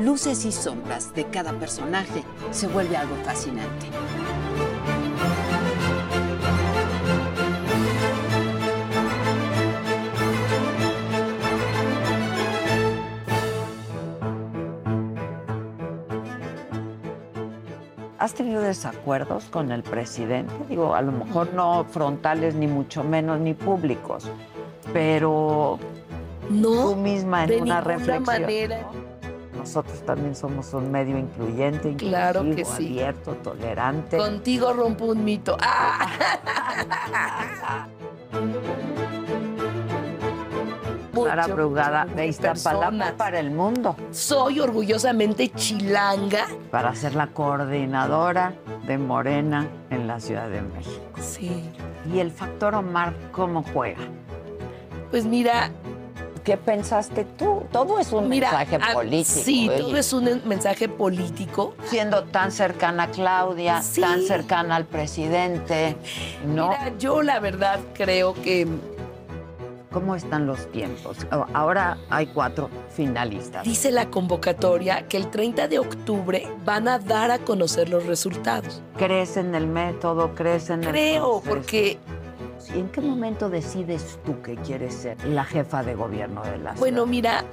luces y sombras de cada personaje se vuelve algo fascinante. ¿Has tenido desacuerdos con el presidente? Digo, a lo mejor no frontales, ni mucho menos, ni públicos, pero No, tú misma en de una reflexión. manera. ¿no? Nosotros también somos un medio incluyente, Claro que sí. abierto, tolerante. Contigo rompo un mito. ¡Ah! Clara Brugada de Iztapalapa para el mundo, Soy orgullosamente chilanga. para ser la coordinadora de Morena en la Ciudad de México. Sí. ¿Y el factor Omar cómo juega? Pues mira, ¿Qué pensaste tú? Todo es un mira. mensaje político. Sí, oye. todo es un mensaje político. Siendo tan cercana a Claudia, Sí. tan cercana al presidente, ¿no? Mira, yo la verdad creo que ¿Cómo están los tiempos? Ahora hay cuatro finalistas. dice la convocatoria que el 30 de octubre van a dar a conocer los resultados. ¿Crees en el método? ¿Crees en el Creo, proceso? ¿Y en qué momento decides tú que quieres ser la jefa de gobierno de la bueno, ciudad? mira,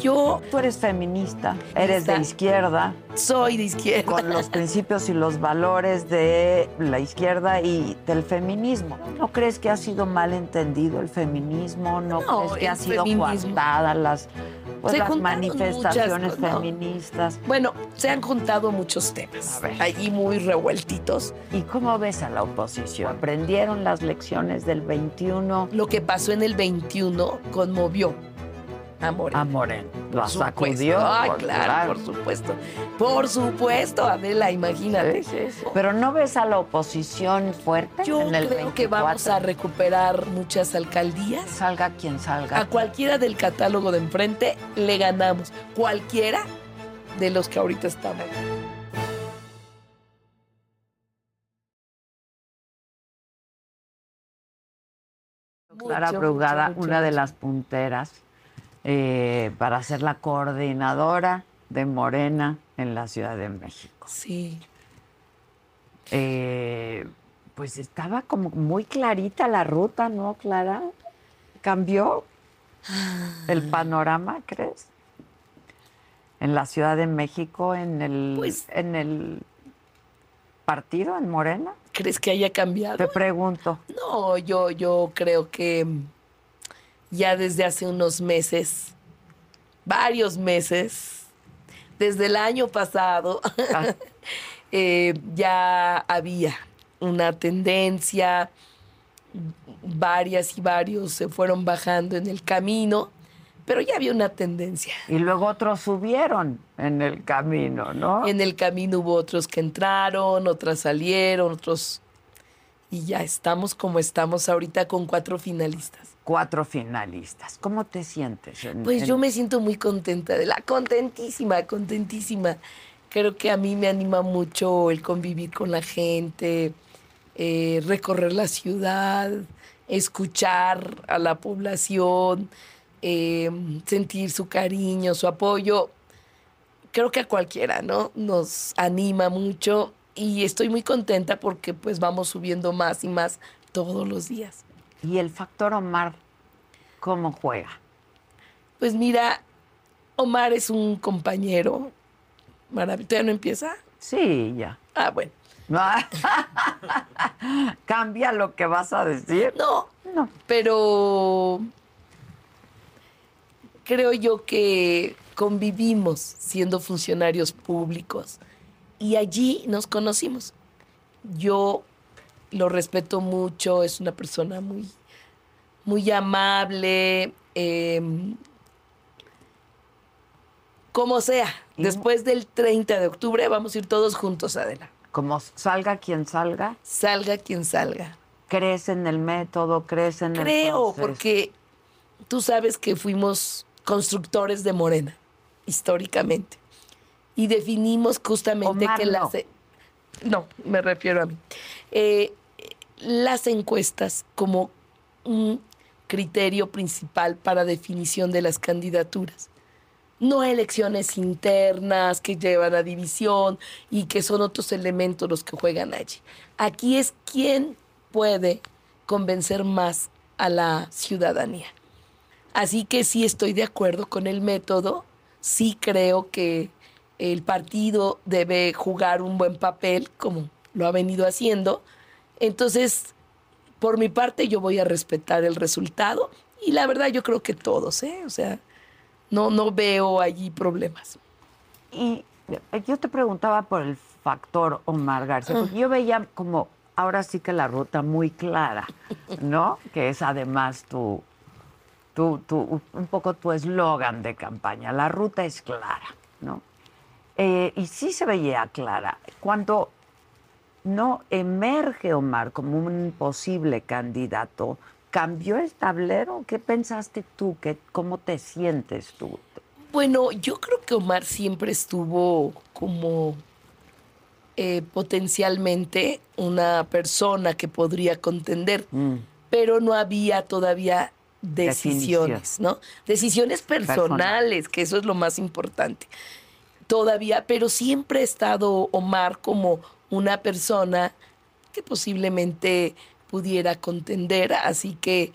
yo Tú eres feminista, eres de izquierda, soy de izquierda. con los principios y los valores de la izquierda y del feminismo. ¿No crees que ha sido mal entendido el feminismo? ¿No, No, crees que ha sido coartada las, pues, las manifestaciones muchas cosas, no. feministas? Bueno, se han juntado muchos temas, allí muy revueltitos. ¿Y cómo ves a la oposición? ¿Aprendieron las lecciones del 21 Lo que pasó en el 21 conmovió a Morena. a Moreno? Por ¿Lo supuesto. sacudió? Ay, Por- claro, por supuesto. Por supuesto, Adela, imagínate. Sí, sí, sí. Pero no ves a la oposición fuerte Yo en el creo que vamos 24? a recuperar muchas alcaldías. Salga quien salga. A cualquiera del catálogo de enfrente le ganamos. Cualquiera de los que ahorita estamos. Clara Brugada, una de las punteras, eh, para ser la coordinadora de Morena en la Ciudad de México. Sí. Eh, pues estaba como muy clarita la ruta, ¿no, Clara? ¿Cambió el panorama, crees? En la Ciudad de México, en el, Pues- en el partido, en Morena. ¿Crees que haya cambiado? Te pregunto. No, yo, yo creo que ya desde hace unos meses, varios meses, desde el año pasado, Ah, eh, ya había una tendencia, varias y varios se fueron bajando en el camino, pero ya había una tendencia. y luego otros subieron en el camino, ¿no? En el camino hubo otros que entraron, otras salieron, otros... Y ya estamos como estamos ahorita con cuatro finalistas. Cuatro finalistas. ¿Cómo te sientes? en- Pues en- yo me siento muy contenta, de la contentísima, contentísima. Creo que a mí me anima mucho el convivir con la gente, eh, recorrer la ciudad, escuchar a la población, eh, sentir su cariño, su apoyo. Creo que a cualquiera, ¿no? Nos anima mucho y estoy muy contenta porque pues vamos subiendo más y más todos los días. ¿Y el factor Omar cómo juega? Pues mira, Omar es un compañero maravilloso. ¿Todavía no empieza? Sí, ya. Ah, bueno. Cambia lo que vas a decir. No, No. pero creo yo que convivimos siendo funcionarios públicos y allí nos conocimos. Yo lo respeto mucho, es una persona muy, muy amable, eh, Como sea, después del 30 de octubre vamos a ir todos juntos, Adela. Como salga quien salga. Salga quien salga. ¿Crees en el método? ¿Crees en el Creo, porque tú sabes que fuimos constructores de Morena, históricamente. Y definimos justamente Omar, que no. las... No, me refiero a mí. Eh, las encuestas como un criterio principal para definición de las candidaturas. No elecciones internas que llevan a división y que son otros elementos los que juegan allí. Aquí es quién puede convencer más a la ciudadanía. Así que sí estoy de acuerdo con el método, sí creo que el partido debe jugar un buen papel, como lo ha venido haciendo. Entonces, por mi parte, yo voy a respetar el resultado y la verdad yo creo que todos, ¿eh? O sea, no, no veo allí problemas. Y yo te preguntaba por el factor Omar García, porque yo veía como ahora sí que la ruta muy clara, ¿no? Que es además tu, tu, tu- un poco tu eslogan de campaña. La ruta es clara, ¿no? Eh, y sí se veía clara. Cuando no emerge Omar como un posible candidato, ¿cambió el tablero? ¿Qué pensaste tú? ¿Qué, ¿Cómo te sientes tú? Bueno, yo creo que Omar siempre estuvo como eh, potencialmente una persona que podría contender, Mm. pero no había todavía decisiones, ¿no? Decisiones personales, que eso es lo más importante. Todavía, pero siempre ha estado Omar como una persona que posiblemente pudiera contender, así que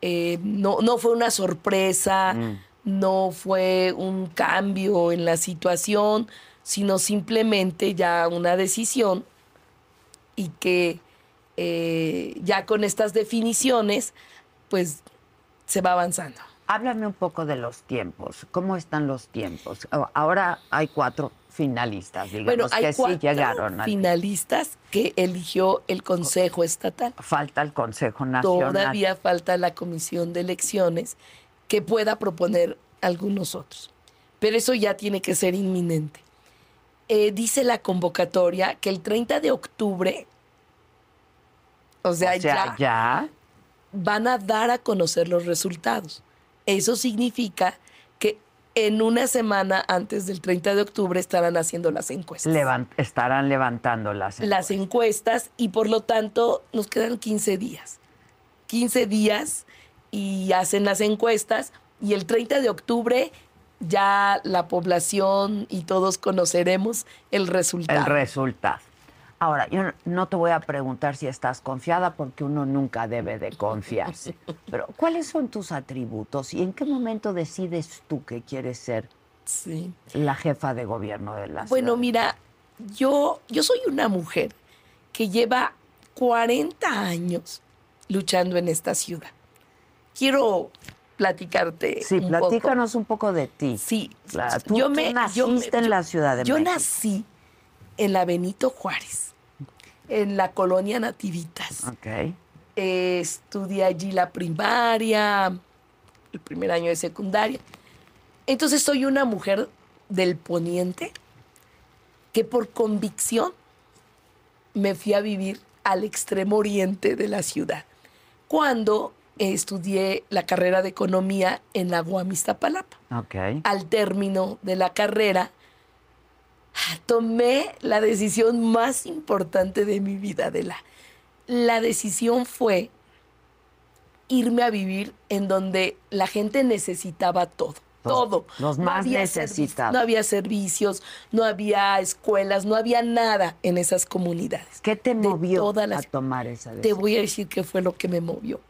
eh, no, no fue una sorpresa, Mm. no fue un cambio en la situación, sino simplemente ya una decisión y que eh, ya con estas definiciones, pues se va avanzando. Háblame un poco de los tiempos. ¿Cómo están los tiempos? Ahora hay cuatro finalistas, digamos, Bueno, hay que sí llegaron. al- finalistas que eligió el Consejo Estatal. Falta el Consejo Nacional. Todavía falta la Comisión de Elecciones que pueda proponer algunos otros. Pero eso ya tiene que ser inminente. Eh, dice la convocatoria que el 30 de octubre, o sea, o sea, ya, ya. van a dar a conocer los resultados. Eso significa en una semana antes del 30 de octubre estarán haciendo las encuestas. estarán levantando las. las encuestas y por lo tanto nos quedan 15 días. 15 días y hacen las encuestas y el 30 de octubre ya la población y todos conoceremos el resultado. el resultado. Ahora, yo no- te voy a preguntar si estás confiada porque uno nunca debe de confiarse. Pero, ¿cuáles son tus atributos y en qué momento decides tú que quieres ser Sí. la jefa de gobierno de la Bueno, ciudad? mira, yo, yo soy una mujer que lleva 40 años luchando en esta ciudad. Quiero platicarte Sí, un poco. platícanos un poco de ti. Sí, Claro, tú- yo tú me naciste yo me- en la Ciudad de Yo México. nací en la Benito Juárez, en la colonia Nativitas. Ok. Eh, estudié allí la primaria, el primer año de secundaria. Entonces soy una mujer del poniente que por convicción me fui a vivir al extremo oriente de la ciudad. Cuando eh, estudié la carrera de economía en la UAM Iztapalapa Ok. al término de la carrera, tomé la decisión más importante de mi vida, de la, la decisión fue irme a vivir en donde la gente necesitaba todo. Los- todo. los más había necesitados. No había servicios, no había escuelas, no había nada en esas comunidades. ¿Qué te movió a tomar esa Te decisión? voy a decir qué fue lo que me movió.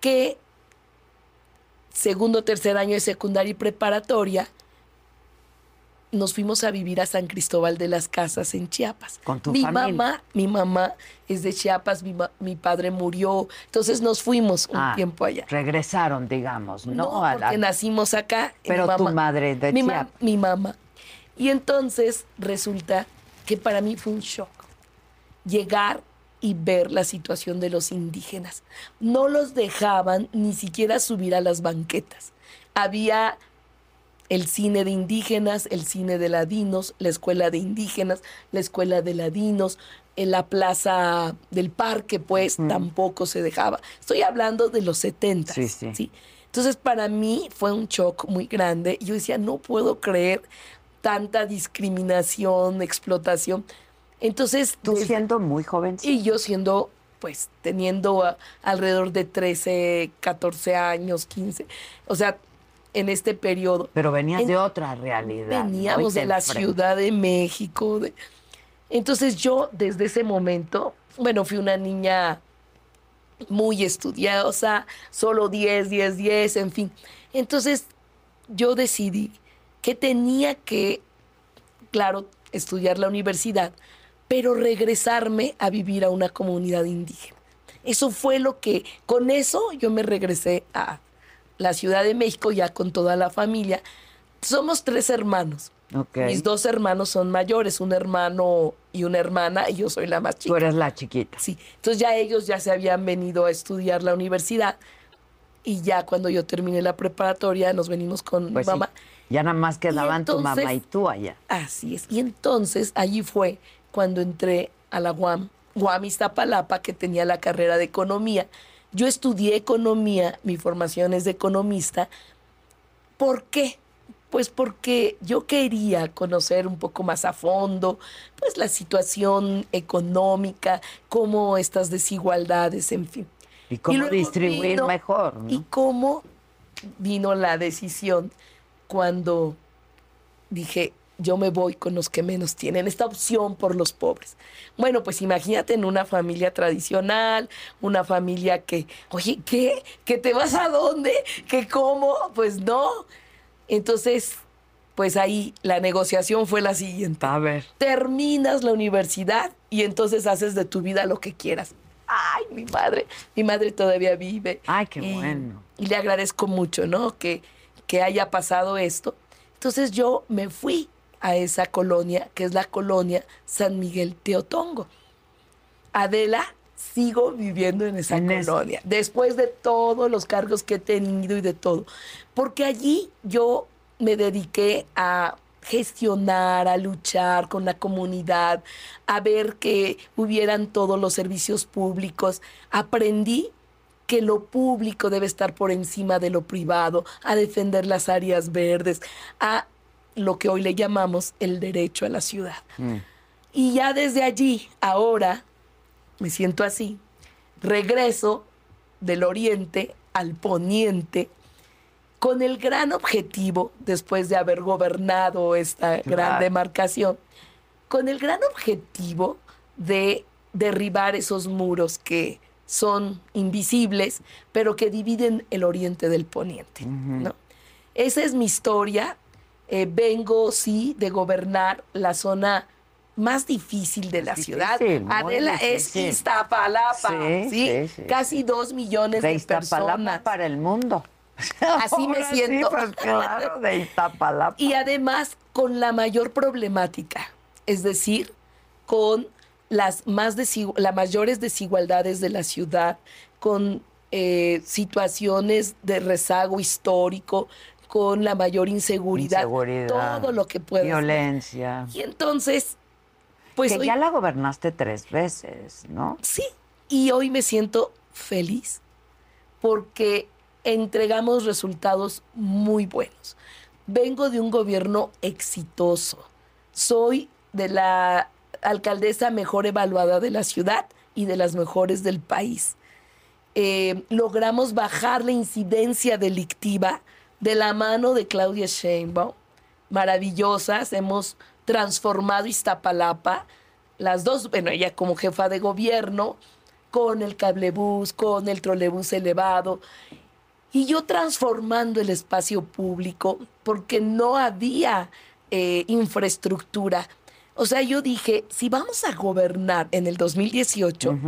Que segundo, tercer año de secundaria y preparatoria, nos fuimos a vivir a San Cristóbal de las Casas en Chiapas. Con tu mi familia. mamá, mi mamá es de Chiapas, mi, mi padre murió, entonces nos fuimos un Ah, tiempo allá. Regresaron, digamos, ¿no? No, A la- porque nacimos acá. Pero tu madre de mi, ma- Chiapas. mi mamá. Y entonces resulta que para mí fue un shock llegar y ver la situación de los indígenas. No los dejaban ni siquiera subir a las banquetas. Había el cine de indígenas, el cine de ladinos, la escuela de indígenas, la escuela de ladinos, en la plaza del parque, pues tampoco se dejaba. Estoy hablando de los 70. Sí, sí. Entonces, para mí fue un shock muy grande. Yo decía, no puedo creer tanta discriminación, explotación. Entonces. Tú siendo muy joven. Y yo siendo, pues, teniendo alrededor de 13, 14 años, 15. O sea, en este periodo. Pero venías de otra realidad. Veníamos de la Ciudad de México. Entonces yo desde ese momento, bueno, fui una niña muy estudiosa, solo 10, 10, 10, en fin. Entonces yo decidí que tenía que, claro, estudiar la universidad, pero regresarme a vivir a una comunidad indígena. Eso fue lo que, con eso yo me regresé a la Ciudad de México ya con toda la familia. Somos tres hermanos. Mis dos hermanos son mayores, un hermano y una hermana, y yo soy la más chica. Tú eres la chiquita. Sí. Entonces ya ellos ya se habían venido a estudiar la universidad y ya cuando yo terminé la preparatoria nos venimos con pues mamá. Ya nada más quedaban tu mamá y tú allá. Así es. Y entonces allí fue cuando entré a la UAM, UAM Iztapalapa, que tenía la carrera de economía. Yo estudié economía, mi formación es de economista. ¿Por qué? Pues porque yo quería conocer un poco más a fondo, pues la situación económica, cómo estas desigualdades, en fin. Y cómo distribuir mejor. Y cómo vino la decisión cuando dije, yo me voy con los que menos tienen, esta opción por los pobres. Bueno, pues imagínate en una familia tradicional, una familia que, oye, ¿qué? ¿Que te vas a dónde? ¿Que cómo? Pues no. Entonces, pues ahí la negociación fue la siguiente. A ver. Terminas la universidad y entonces haces de tu vida lo que quieras. Ay, mi madre, mi madre todavía vive. Ay, qué bueno. Y le agradezco mucho, ¿no? Que, que haya pasado esto. Entonces yo me fui a esa colonia, que es la colonia San Miguel Teotongo. Adela, sigo viviendo en esa colonia, después de todos los cargos que he tenido y de todo, porque allí yo me dediqué a gestionar, a luchar con la comunidad, a ver que hubieran todos los servicios públicos. Aprendí que lo público debe estar por encima de lo privado, a defender las áreas verdes, a lo que hoy le llamamos el derecho a la ciudad. Mm. Y ya desde allí, ahora, me siento así, regreso del oriente al poniente con el gran objetivo, después de haber gobernado esta gran demarcación, con el gran objetivo de derribar esos muros que son invisibles, pero que dividen el oriente del poniente. ¿no? Esa es mi historia, eh, vengo, sí, de gobernar la zona más difícil de la ciudad. Adela es Iztapalapa, sí, casi dos millones de, de personas. para el mundo. Así me siento. Pues, claro, de Iztapalapa. Y además con la mayor problemática, es decir, con las, más las mayores desigualdades de la ciudad, con eh, situaciones de rezago histórico, con la mayor inseguridad, todo lo que puede Violencia. Y entonces, pues... Que ya la gobernaste tres veces, ¿no? Sí, y hoy me siento feliz porque entregamos resultados muy buenos. Vengo de un gobierno exitoso. Soy de la alcaldesa mejor evaluada de la ciudad y de las mejores del país. Eh, logramos bajar la incidencia delictiva de la mano de Claudia Sheinbaum, maravillosas, hemos transformado Iztapalapa, las dos, bueno, ella como jefa de gobierno, con el cablebús, con el trolebús elevado, y yo transformando el espacio público porque no había eh, infraestructura. O sea, yo dije, si vamos a gobernar en el 2018,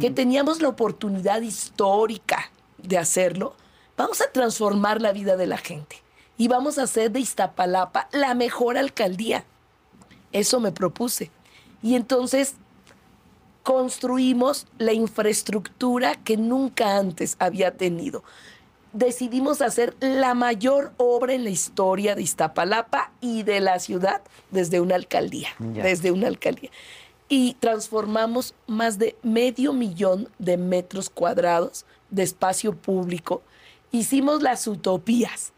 que teníamos la oportunidad histórica de hacerlo, Vamos a transformar la vida de la gente y vamos a hacer de Iztapalapa la mejor alcaldía. Eso me propuse. Y entonces construimos la infraestructura que nunca antes había tenido. decidimos hacer la mayor obra en la historia de Iztapalapa y de la ciudad desde una alcaldía, Ya. desde una alcaldía. Y transformamos más de medio millón de metros cuadrados de espacio público. Hicimos las utopías.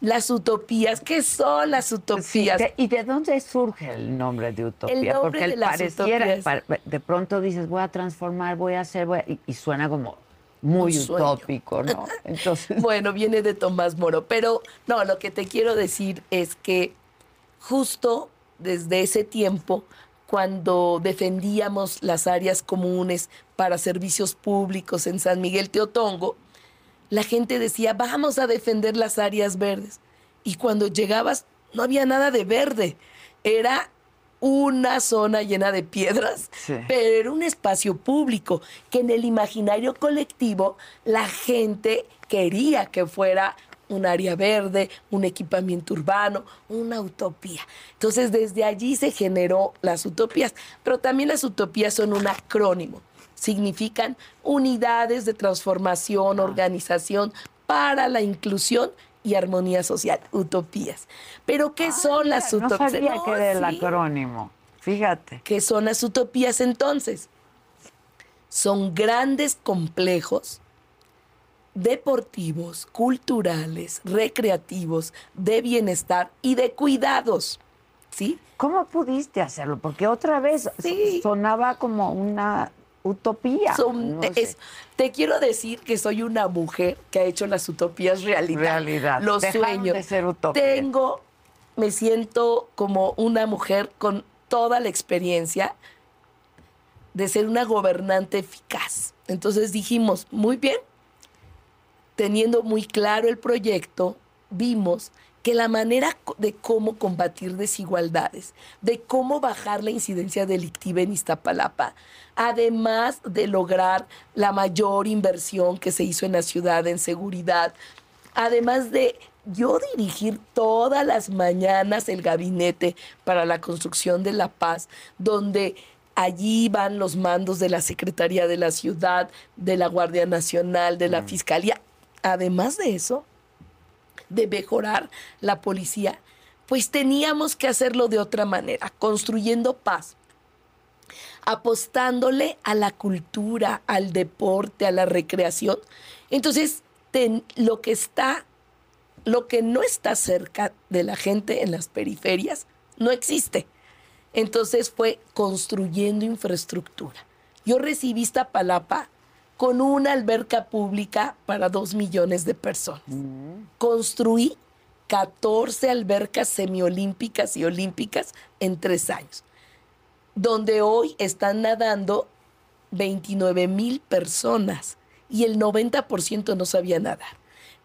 Las utopías, ¿qué son las utopías? ¿Y de dónde surge el nombre de utopía? El nombre Porque de las pareciera, de pronto dices, voy a transformar, voy a hacer, voy a- y, y suena como muy utópico, ¿no? Entonces, Bueno, viene de Tomás Moro, pero no, lo que te quiero decir es que justo desde ese tiempo, cuando defendíamos las áreas comunes para servicios públicos en San Miguel Teotongo, la gente decía, vamos a defender las áreas verdes. Y cuando llegabas, no había nada de verde. Era una zona llena de piedras, Sí. pero era un espacio público que en el imaginario colectivo la gente quería que fuera un área verde, un equipamiento urbano, una utopía. Entonces desde allí se generó las utopías, pero también las utopías son un acrónimo. Significan unidades de transformación, organización para la inclusión y armonía social, utopías. Pero ¿qué son las no utopías? sabía No, que era el sí. acrónimo. Fíjate. ¿Qué son las utopías entonces? Son grandes complejos deportivos, culturales, recreativos, de bienestar y de cuidados. ¿Sí? ¿Cómo pudiste hacerlo? Porque otra vez Sí. sonaba como una utopía. Son- no sé. es- te quiero decir que soy una mujer que ha hecho las utopías realidad. Realidad. Los Dejaron sueños. de ser utopías. Tengo, me siento como una mujer con toda la experiencia de ser una gobernante eficaz. Entonces dijimos, muy bien, teniendo muy claro el proyecto, vimos que la manera de cómo combatir desigualdades, de cómo bajar la incidencia delictiva en Iztapalapa, además de lograr la mayor inversión que se hizo en la ciudad en seguridad, además de yo dirigir todas las mañanas el gabinete para la construcción de la paz, donde allí van los mandos de la Secretaría de la Ciudad, de la Guardia Nacional, de la Fiscalía. Además de eso, de mejorar la policía, pues teníamos que hacerlo de otra manera, construyendo paz, apostándole a la cultura, al deporte, a la recreación. Entonces, lo que está, lo que no está cerca de la gente en las periferias, no existe. Entonces fue construyendo infraestructura. Yo recibí esta palapa con una alberca pública para dos millones de personas. Construí 14 albercas semiolímpicas y olímpicas en tres años, donde hoy están nadando 29 mil personas y el 90% no sabía nadar.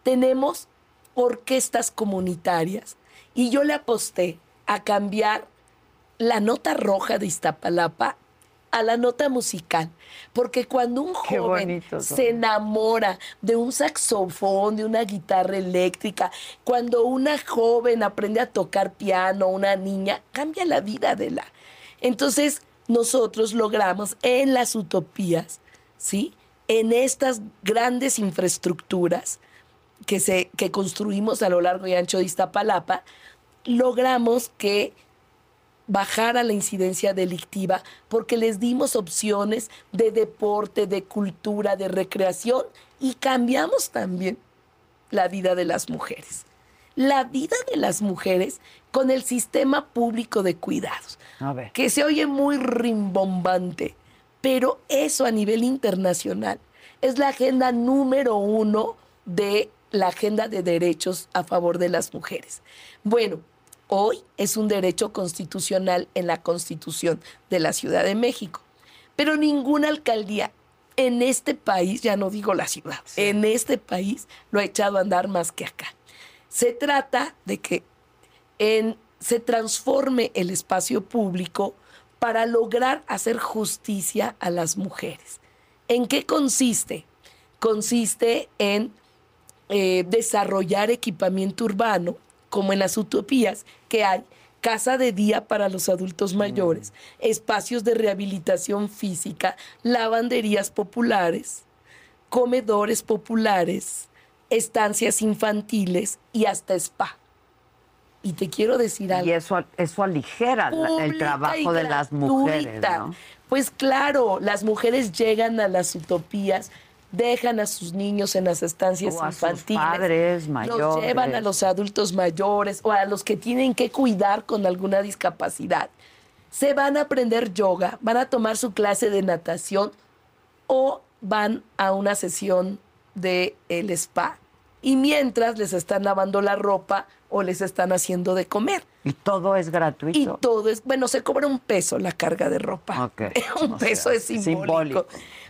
Tenemos orquestas comunitarias y yo le aposté a cambiar la nota roja de Iztapalapa a la nota musical, porque cuando un joven se enamora de un saxofón, de una guitarra eléctrica, cuando una joven aprende a tocar piano, una niña, cambia la vida de la. Entonces, nosotros logramos en las utopías, ¿sí? En estas grandes infraestructuras que, se, que construimos a lo largo y ancho de Iztapalapa, logramos que bajara la incidencia delictiva porque les dimos opciones de deporte, de cultura, de recreación y cambiamos también la vida de las mujeres. La vida de las mujeres con el sistema público de cuidados, A ver. que se oye muy rimbombante, pero eso a nivel internacional es la agenda número uno de la agenda de derechos a favor de las mujeres. Bueno, hoy es un derecho constitucional en la Constitución de la Ciudad de México, pero ninguna alcaldía en este país, ya no digo la ciudad, en este país lo ha echado a andar más que acá. Se trata de que en- se transforme el espacio público para lograr hacer justicia a las mujeres. ¿En qué consiste? Consiste en eh, desarrollar equipamiento urbano, como en las utopías, que hay casa de día para los adultos mayores, espacios de rehabilitación física, lavanderías populares, comedores populares, estancias infantiles y hasta spa. Y te quiero decir algo. Y eso, eso aligera el trabajo de las mujeres. ¿no? Pues claro, las mujeres llegan a las utopías, dejan a sus niños en las estancias O a sus infantiles. padres Los mayores. llevan a los adultos mayores o a los que tienen que cuidar con alguna discapacidad. Se van a aprender yoga, van a tomar su clase de natación o van a una sesión de el spa. Y mientras les están lavando la ropa o les están haciendo de comer. Y todo es Y gratuito. todo es, bueno, se cobra un peso la carga de ropa. Ok. un O peso sea, es simbólico. simbólico.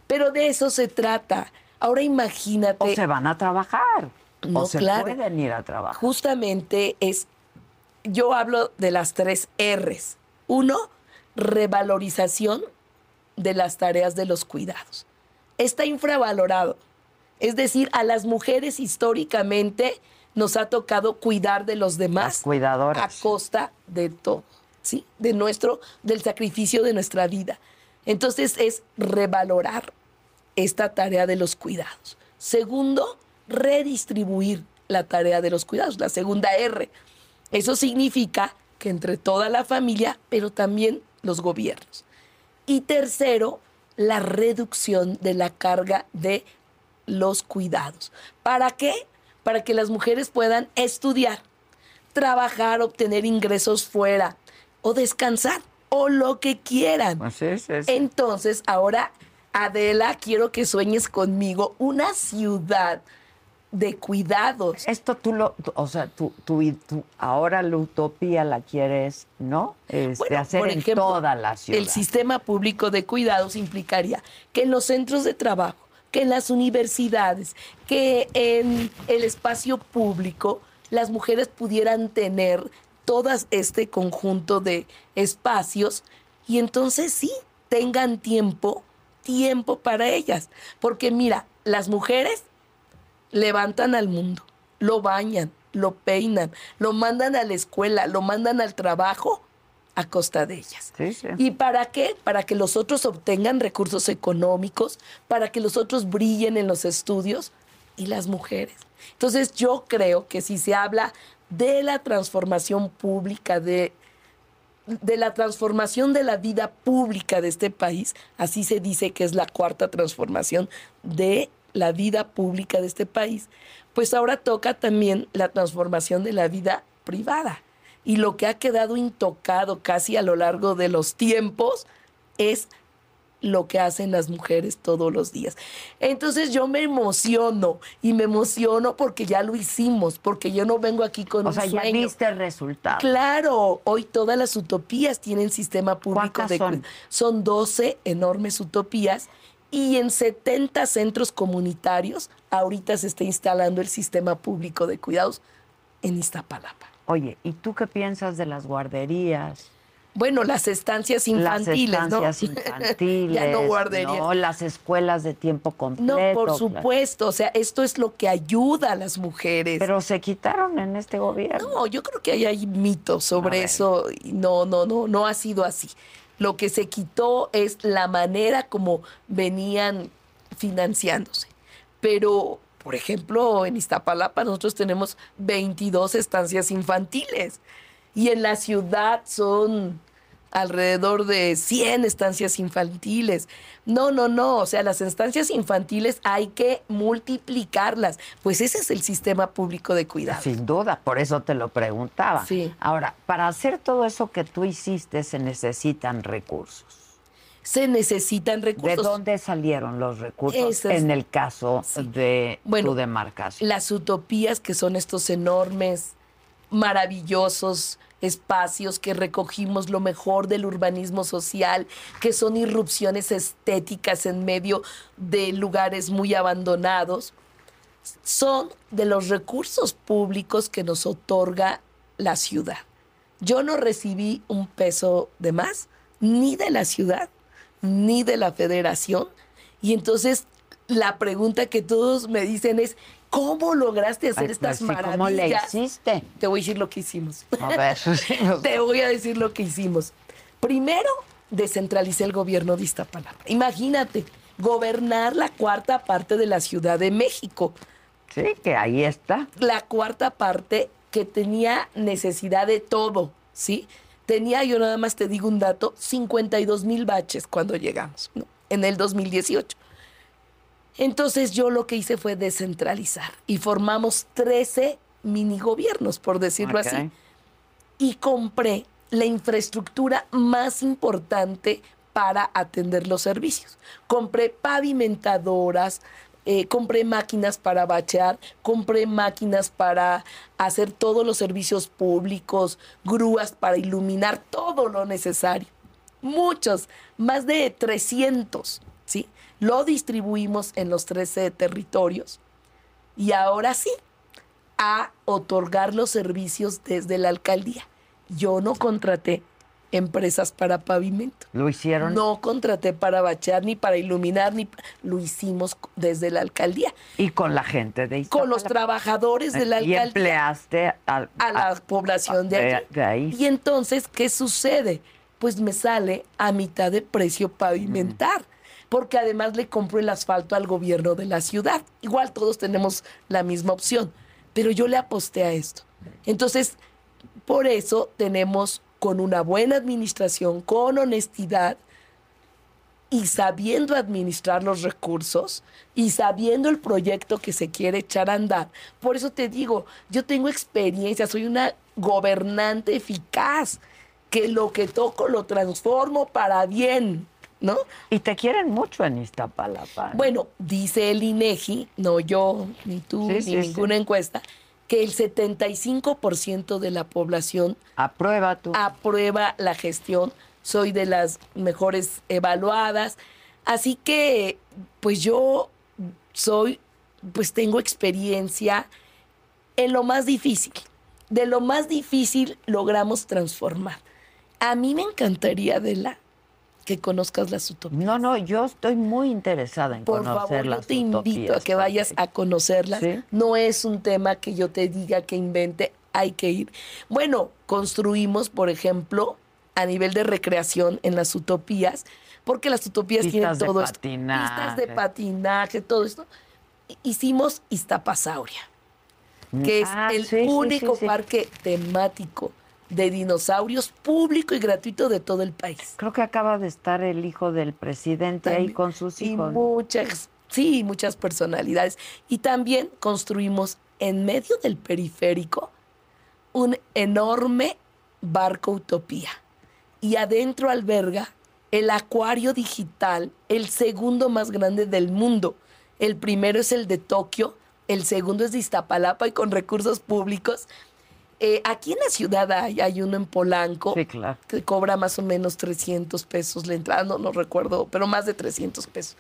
Pero de eso se trata. Ahora imagínate, o se van a trabajar. No, o se claro. pueden ir a trabajar. justamente es, yo hablo de las tres R's. Uno, revalorización de las tareas de los cuidados. Está infravalorado. Es decir, a las mujeres históricamente nos ha tocado cuidar de los demás a costa de todo, ¿sí? De nuestro, del sacrificio de nuestra vida. Entonces es revalorar esta tarea de los cuidados. Segundo, redistribuir la tarea de los cuidados, la segunda R. Eso significa que entre toda la familia, pero también los gobiernos. Y tercero, la reducción de la carga de los cuidados. ¿Para qué? Para que las mujeres puedan estudiar, trabajar, obtener ingresos fuera o descansar o lo que quieran. Entonces, ahora, Adela, quiero que sueñes conmigo una ciudad de cuidados. Esto tú lo, o sea, tú, tú, tú ahora la utopía la quieres, ¿no? Este, Bueno, hacer por en toda la ciudad. El sistema público de cuidados implicaría que en los centros de trabajo, que en las universidades, que en el espacio público, las mujeres pudieran tener todo este conjunto de espacios y entonces sí, tengan tiempo, tiempo para ellas. Porque mira, las mujeres levantan al mundo, lo bañan, lo peinan, lo mandan a la escuela, lo mandan al trabajo a costa de ellas. Sí, sí. ¿Y para qué? Para que los otros obtengan recursos económicos, para que los otros brillen en los estudios y las mujeres. Entonces yo creo que si se habla de la transformación pública, de, de la transformación de la vida pública de este país, así se dice que es la cuarta transformación de la vida pública de este país, pues ahora toca también la transformación de la vida privada. Y lo que ha quedado intocado casi a lo largo de los tiempos es lo que hacen las mujeres todos los días. Entonces yo me emociono y me emociono porque ya lo hicimos, porque yo no vengo aquí con o un sea, ya viste el resultado. Claro, hoy todas las utopías tienen sistema público ¿Cuántas de son? Son 12 enormes utopías y en 70 centros comunitarios ahorita se está instalando el sistema público de cuidados en Iztapalapa. Oye, ¿y tú qué piensas de las guarderías? Bueno, las estancias infantiles, las estancias ¿no? infantiles, ya no guarderías. ¿no? las escuelas de tiempo completo. No, por claro. supuesto, o sea, esto es lo que ayuda a las mujeres. Pero se quitaron en este gobierno. No, yo creo que ahí hay mitos sobre eso. No, no, no, no ha sido así. Lo que se quitó es la manera como venían financiándose. Pero, por ejemplo, en Iztapalapa nosotros tenemos 22 estancias infantiles y en la ciudad son alrededor de 100 estancias infantiles. No, no, no, o sea, las estancias infantiles hay que multiplicarlas, pues ese es el sistema público de cuidado. Sin duda, por eso te lo preguntaba. Sí. Ahora, para hacer todo eso que tú hiciste se necesitan recursos. Se necesitan ¿De recursos. dónde salieron los recursos en el caso Sí. de Bueno, tu demarcación? Las utopías que son estos enormes, maravillosos espacios que recogimos lo mejor del urbanismo social, que son irrupciones estéticas en medio de lugares muy abandonados, son de los recursos públicos que nos otorga la ciudad. Yo no recibí un peso de más, ni de la ciudad, ni de la federación. Y entonces la pregunta que todos me dicen es, ¿cómo lograste hacer estas pues sí, maravillas? ¿Cómo le hiciste? Te voy a decir lo que hicimos. A ver. Te voy a decir lo que hicimos. Primero, descentralicé el gobierno de Iztapalapa. Imagínate, gobernar la cuarta parte de la Ciudad de México. Sí, que ahí está. La cuarta parte que tenía necesidad de todo, ¿sí? Tenía, yo nada más te digo un dato, 52 mil baches cuando llegamos, ¿no? En el 2018. Entonces yo lo que hice fue descentralizar y formamos 13 mini gobiernos, por decirlo así. Y compré la infraestructura más importante para atender los servicios. Compré pavimentadoras, eh, compré máquinas para bachear, compré máquinas para hacer todos los servicios públicos, grúas para iluminar todo lo necesario. Muchos, más de 300, ¿sí? Lo distribuimos en los 13 territorios. Y ahora sí, a otorgar los servicios desde la alcaldía. Yo no contraté empresas para pavimento. Lo hicieron. No contraté para bachear, ni para iluminar, ni lo hicimos desde la alcaldía. Y con la gente de Con los Iztapalapa. trabajadores de la Y alcaldía empleaste al- a la población de de- allí. de ahí. Y entonces, ¿qué sucede? Pues me sale a mitad de precio pavimentar. Porque además le compro el asfalto al gobierno de la ciudad. Igual todos tenemos la misma opción. Pero yo le aposté a esto. Entonces, por eso tenemos con una buena administración, con honestidad y sabiendo administrar los recursos y sabiendo el proyecto que se quiere echar a andar. Por eso te digo, yo tengo experiencia, soy una gobernante eficaz, que lo que toco lo transformo para bien, ¿no? Y te quieren mucho en Iztapalapa. ¿no? Bueno, dice el INEGI, no yo, ni tú, Sí, ni sí, ninguna sí. encuesta, que el 75% de la población Aprueba tú. aprueba la gestión, soy de las mejores evaluadas, así que pues yo soy, pues tengo experiencia en lo más difícil. De lo más difícil logramos transformar. A mí me encantaría, Adela, que conozcas las utopías. No, no, yo estoy muy interesada en Por conocer favor, yo te invito a que vayas a conocerlas. Sí. No es un tema que yo te diga que invente, hay que ir. Bueno, construimos, por ejemplo, a nivel de recreación en las utopías, porque las utopías Pistas tienen todo esto. Pistas de patinaje, todo esto. Hicimos Iztapasauria, que es Ah, el sí, único sí. parque temático de dinosaurios público y gratuito de todo el país. Creo que acaba de estar el hijo del presidente ahí con sus Y hijos. muchas, sí, muchas personalidades. Y también construimos en medio del periférico un enorme barco utopía. Y adentro alberga el acuario digital, el segundo más grande del mundo. El primero es el de Tokio, el segundo es de Iztapalapa y con recursos públicos. Eh, aquí en la ciudad hay, hay uno en Polanco Sí, claro. que cobra más o menos 300 pesos la entrada, no, no recuerdo, pero más de 300 pesos.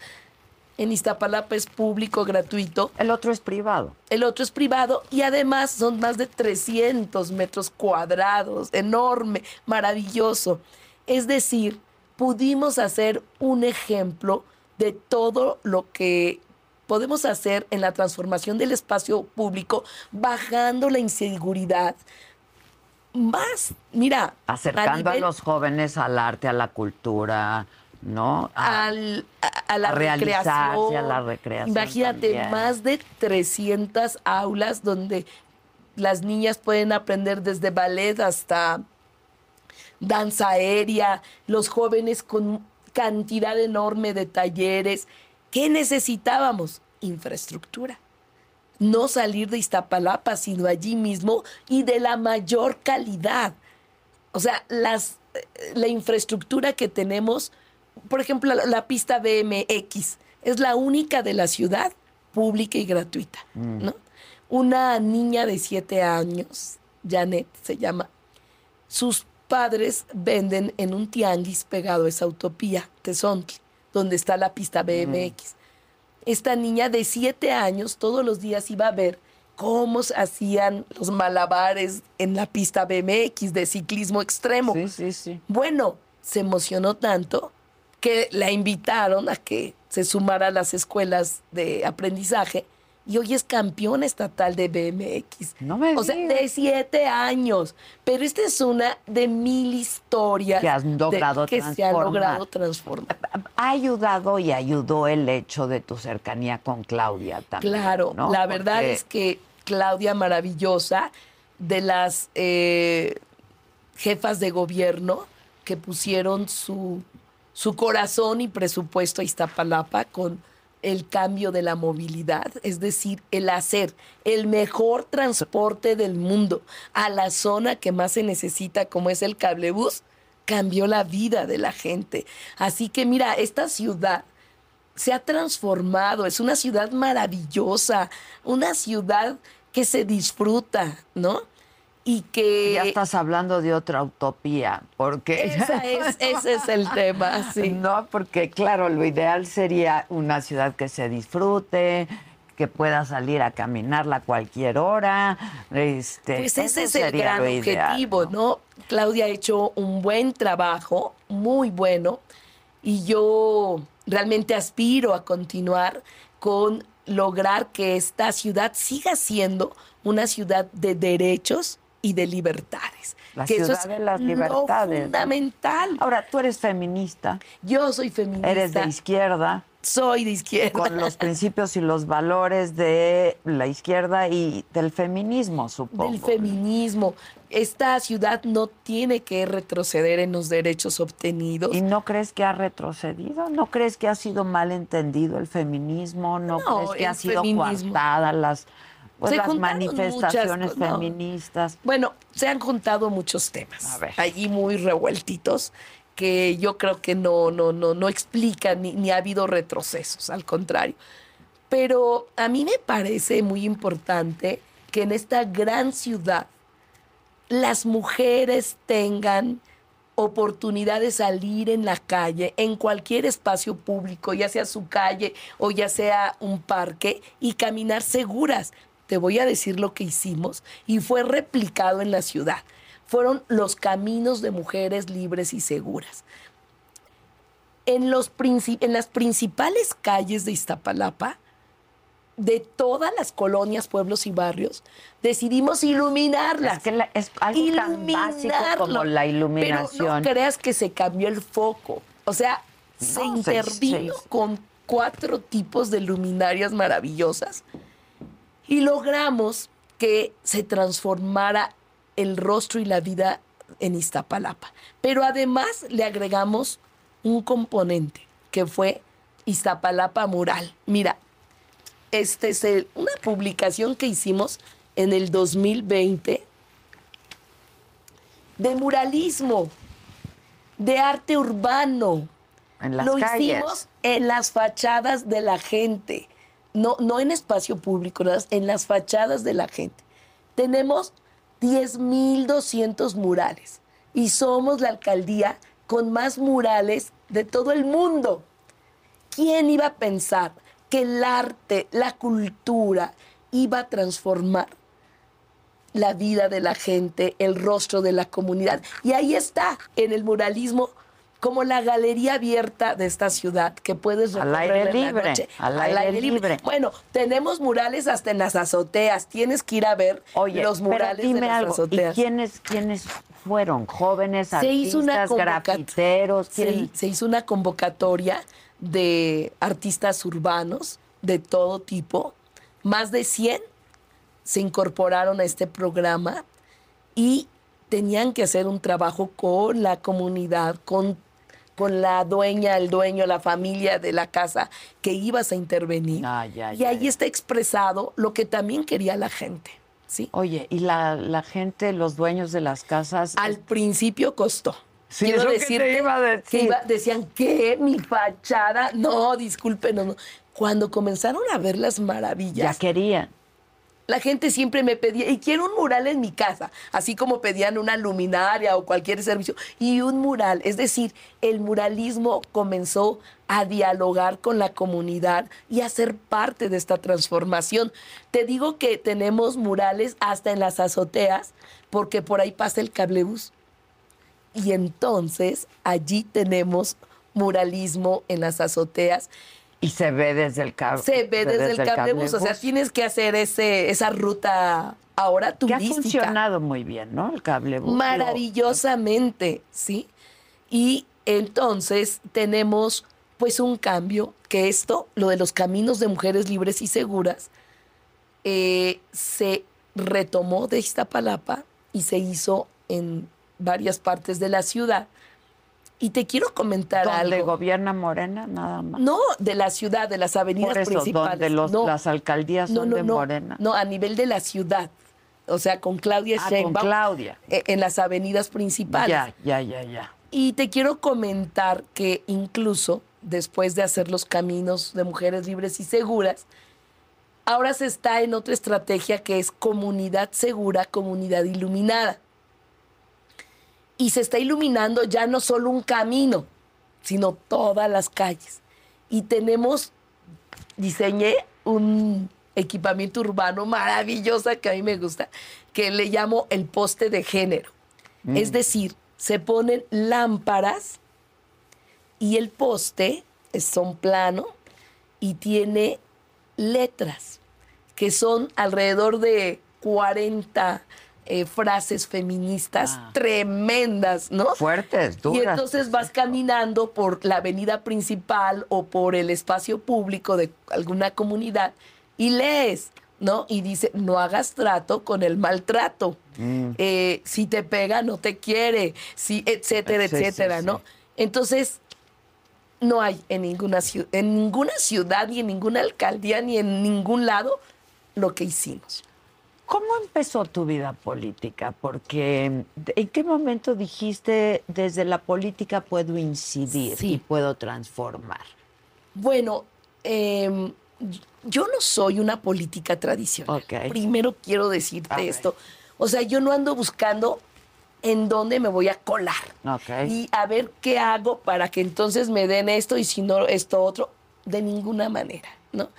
En Iztapalapa es público, gratuito. El otro es privado. El otro es privado y además son más de 300 metros cuadrados, enorme, maravilloso. Es decir, pudimos hacer un ejemplo de todo lo que podemos hacer en la transformación del espacio público, bajando la inseguridad. Más, mira, Acercando a, nivel- los jóvenes al arte, a la cultura, ¿no? A- al- a, a la a recreación. a la recreación Imagínate, también. más de 300 aulas donde las niñas pueden aprender desde ballet hasta danza aérea, los jóvenes con cantidad enorme de talleres. ¿Qué necesitábamos? Infraestructura. No salir de Iztapalapa, sino allí mismo y de la mayor calidad. O sea, las, eh, la infraestructura que tenemos, por ejemplo, la, la pista BMX, es la única de la ciudad pública y gratuita. ¿no? Una niña de siete años, Janet se llama, sus padres venden en un tianguis pegado a esa utopía, Tezontli, donde está la pista BMX. Esta niña de siete años todos los días iba a ver cómo se hacían los malabares en la pista BMX de ciclismo extremo. Sí, sí, sí. Bueno, se emocionó tanto que la invitaron a que se sumara a las escuelas de aprendizaje y hoy es campeón estatal de BMX. No me o sea, de siete años. Pero esta es una de mil historias Que de- se ha logrado transformar. ha ayudado y ayudó el hecho de tu cercanía con Claudia también. Claro, ¿no? la verdad Porque- es que Claudia maravillosa, de las eh, jefas de gobierno que pusieron su, su corazón y presupuesto a Iztapalapa con el cambio de la movilidad, es decir, el hacer el mejor transporte del mundo a la zona que más se necesita, como es el cablebús, cambió la vida de la gente. Así que mira, esta ciudad se ha transformado, es una ciudad maravillosa, una ciudad que se disfruta, ¿no? Y que... Ya estás hablando de otra utopía, porque... Esa es, ese es el tema, sí. No, porque claro, lo ideal sería una ciudad que se disfrute, que pueda salir a caminarla a cualquier hora. Este, Pues ese es el gran ideal, objetivo, ¿no? Claudia ha hecho un buen trabajo, muy bueno, y yo realmente aspiro a continuar con lograr que esta ciudad siga siendo una ciudad de derechos y de libertades. La que eso ciudad es de las lo libertades, ¿no? fundamental. Ahora, tú eres feminista, Yo soy feminista. eres de izquierda, Soy de izquierda. con los principios y los valores de la izquierda y del feminismo, supongo. del feminismo. Esta ciudad no tiene que retroceder en los derechos obtenidos. ¿Y no crees que ha retrocedido? ¿No crees que ha sido mal entendido el feminismo? ¿No, No, crees que ha sido coartada las, pues, Se las manifestaciones muchas no. feministas? Bueno, se han juntado muchos temas A ver. allí muy revueltitos que yo creo que no, no, no, no explican ni, ni ha habido retrocesos, al contrario. Pero a mí me parece muy importante que en esta gran ciudad las mujeres tengan oportunidad de salir en la calle, en cualquier espacio público, ya sea su calle o ya sea un parque, y caminar seguras. Te voy a decir lo que hicimos y fue replicado en la ciudad. Fueron los caminos de mujeres libres y seguras. En, los en las principales calles de Iztapalapa, de todas las colonias, pueblos y barrios, decidimos iluminarlas. Es que la- es algo tan básico como la iluminación. Pero no creas que se cambió el foco. O sea, se No, se- intervino con cuatro tipos de luminarias maravillosas y logramos que se transformara el rostro y la vida en Iztapalapa. Pero además le agregamos un componente que fue Iztapalapa Mural. Mira, este es el- una publicación que hicimos en el 2020 de muralismo, de arte urbano. En las Lo calles. hicimos en las fachadas de la gente, no, no en espacio público, en las fachadas de la gente. Tenemos 10.200 murales y somos la alcaldía con más murales de todo el mundo. ¿Quién iba a pensar que el arte, la cultura iba a transformar la vida de la gente, el rostro de la comunidad? Y ahí está, en el muralismo, como la galería abierta de esta ciudad que puedes Al recorrer aire en la libre, noche. al aire libre. Bueno, tenemos murales hasta en las azoteas. Tienes que ir a ver Oye, los pero murales dime de las algo, azoteas. ¿y quiénes, quiénes fueron? ¿Jóvenes, se artistas, hizo una grafiteros? se, ¿Quién? se hizo una convocatoria de artistas urbanos de todo tipo. Más de 100 se incorporaron a este programa y tenían que hacer un trabajo con la comunidad, con, con la dueña, el dueño, la familia de la casa que ibas a intervenir. Ah, ya, y ya, ahí ya. está expresado lo que también quería la gente. ¿sí? Oye, ¿y la, la gente, los dueños de las casas? Al principio costó. Sí, Quiero que te decirte iba a decir. que iba- decían, ¿qué? ¿Mi fachada? No, disculpen, no, no. Cuando comenzaron a ver las ya maravillas, querían. La gente siempre me pedía, y quiero un mural en mi casa, así como pedían una luminaria o cualquier servicio, y un mural. Es decir, el muralismo comenzó a dialogar con la comunidad y a ser parte de esta transformación. Te digo que tenemos murales hasta en las azoteas, porque por ahí pasa el cablebús. Y entonces allí tenemos muralismo en las azoteas. Y se ve desde el cable. Se ve desde, el cablebús. O sea, tienes que hacer ese, esa ruta ahora Que ha turística. funcionado muy bien, ¿no? El cablebús. Maravillosamente, ¿sí? Y entonces tenemos pues un cambio, que esto, lo de los caminos de mujeres libres y seguras, eh, se retomó de Iztapalapa y se hizo en varias partes de la ciudad. Y te quiero comentar ¿Dónde algo. gobierna Morena nada más? No, de la ciudad, de las avenidas Por eso, principales. donde los- no, las alcaldías no, son no, de no, Morena. No, a nivel de la ciudad. O sea, con Claudia Ah, con. Claudia. eh, En las avenidas principales. Ya, ya, ya, ya. Y te quiero comentar que incluso después de hacer los caminos de mujeres libres y seguras, ahora se está en otra estrategia que es comunidad segura, comunidad iluminada. Y se está iluminando ya no solo un camino, sino todas las calles. Y tenemos, diseñé un equipamiento urbano maravilloso que a mí me gusta, que le llamo el poste de género. Es decir, se ponen lámparas y el poste es son plano y tiene letras que son alrededor de 40 eh, frases feministas Ah. tremendas, ¿no? Fuertes, duras. Y entonces vas caminando por la avenida principal o por el espacio público de alguna comunidad y lees, ¿no? Y dice, no hagas trato con el maltrato. Mm. Eh, si te pega, no te quiere, si, etcétera, Sí, etcétera, sí. ¿no? Entonces, no hay en ninguna, en ninguna ciudad, ni en ninguna alcaldía, ni en ningún lado lo que hicimos. ¿Cómo empezó tu vida política? Porque ¿en qué momento dijiste desde la política puedo incidir Sí. y puedo transformar? Bueno, em, yo no soy una política tradicional. Primero quiero decirte esto. O sea, yo no ando buscando en dónde me voy a colar. Y a ver qué hago para que entonces me den esto y si no esto otro. De ninguna manera, ¿no?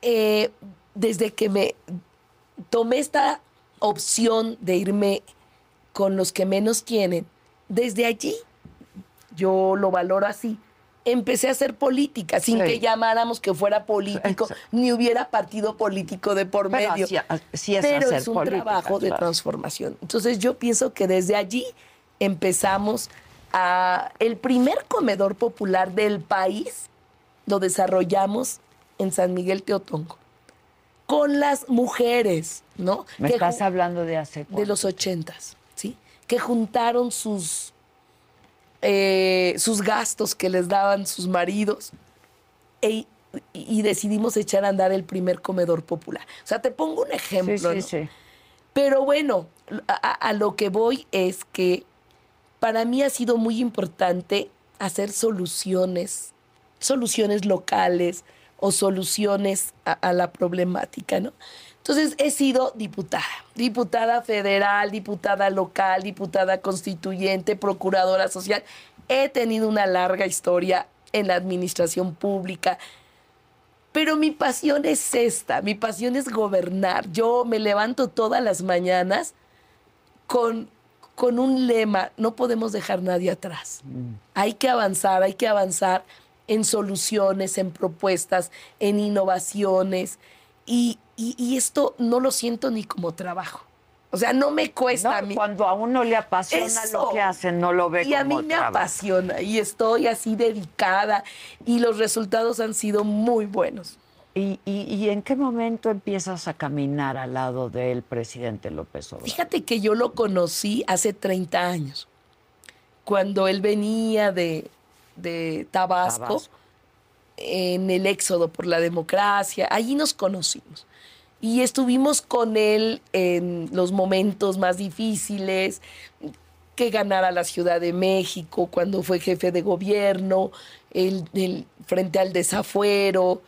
Eh, desde que me tomé esta opción de irme con los que menos tienen, desde allí, yo lo valoro así, empecé a hacer política, sin Sí. que llamáramos que fuera político, Exacto. ni hubiera partido político de por Pero medio. así- así es Pero hacer es un política, trabajo de claro. transformación. Entonces yo pienso que desde allí empezamos a... El primer comedor popular del país lo desarrollamos en San Miguel Teotongo, con las mujeres, ¿no? Me Que estás hablando de hace de los ochentas, ¿sí? Que juntaron sus, eh, sus gastos que les daban sus maridos e- y decidimos echar a andar el primer comedor popular. O sea, te pongo un ejemplo, Sí, sí, ¿no? sí. Pero bueno, a lo que voy es que para mí ha sido muy importante hacer soluciones, soluciones locales o soluciones a, a la problemática, ¿no? Entonces he sido diputada, diputada federal, diputada local, diputada constituyente, procuradora social. He tenido una larga historia en la administración pública, pero mi pasión es esta, mi pasión es gobernar. Yo me levanto todas las mañanas con, con un lema, no podemos dejar nadie atrás. Hay que avanzar, hay que avanzar en soluciones, en propuestas, en innovaciones. Y, y- y esto no lo siento ni como trabajo. O sea, no me cuesta No, a mí. cuando a uno le apasiona Eso. lo que hace, no lo ve Y a mí como me trabajo. apasiona y estoy así dedicada y los resultados han sido muy buenos. ¿Y, y, y en qué momento empiezas a caminar al lado del presidente López Obrador? Fíjate que yo lo conocí hace 30 años, cuando él venía de, de Tabasco, Tabasco. en el éxodo por la democracia. Allí nos conocimos. Y estuvimos con él en los momentos más difíciles, que ganara la Ciudad de México cuando fue jefe de gobierno, el, el- frente al desafuero.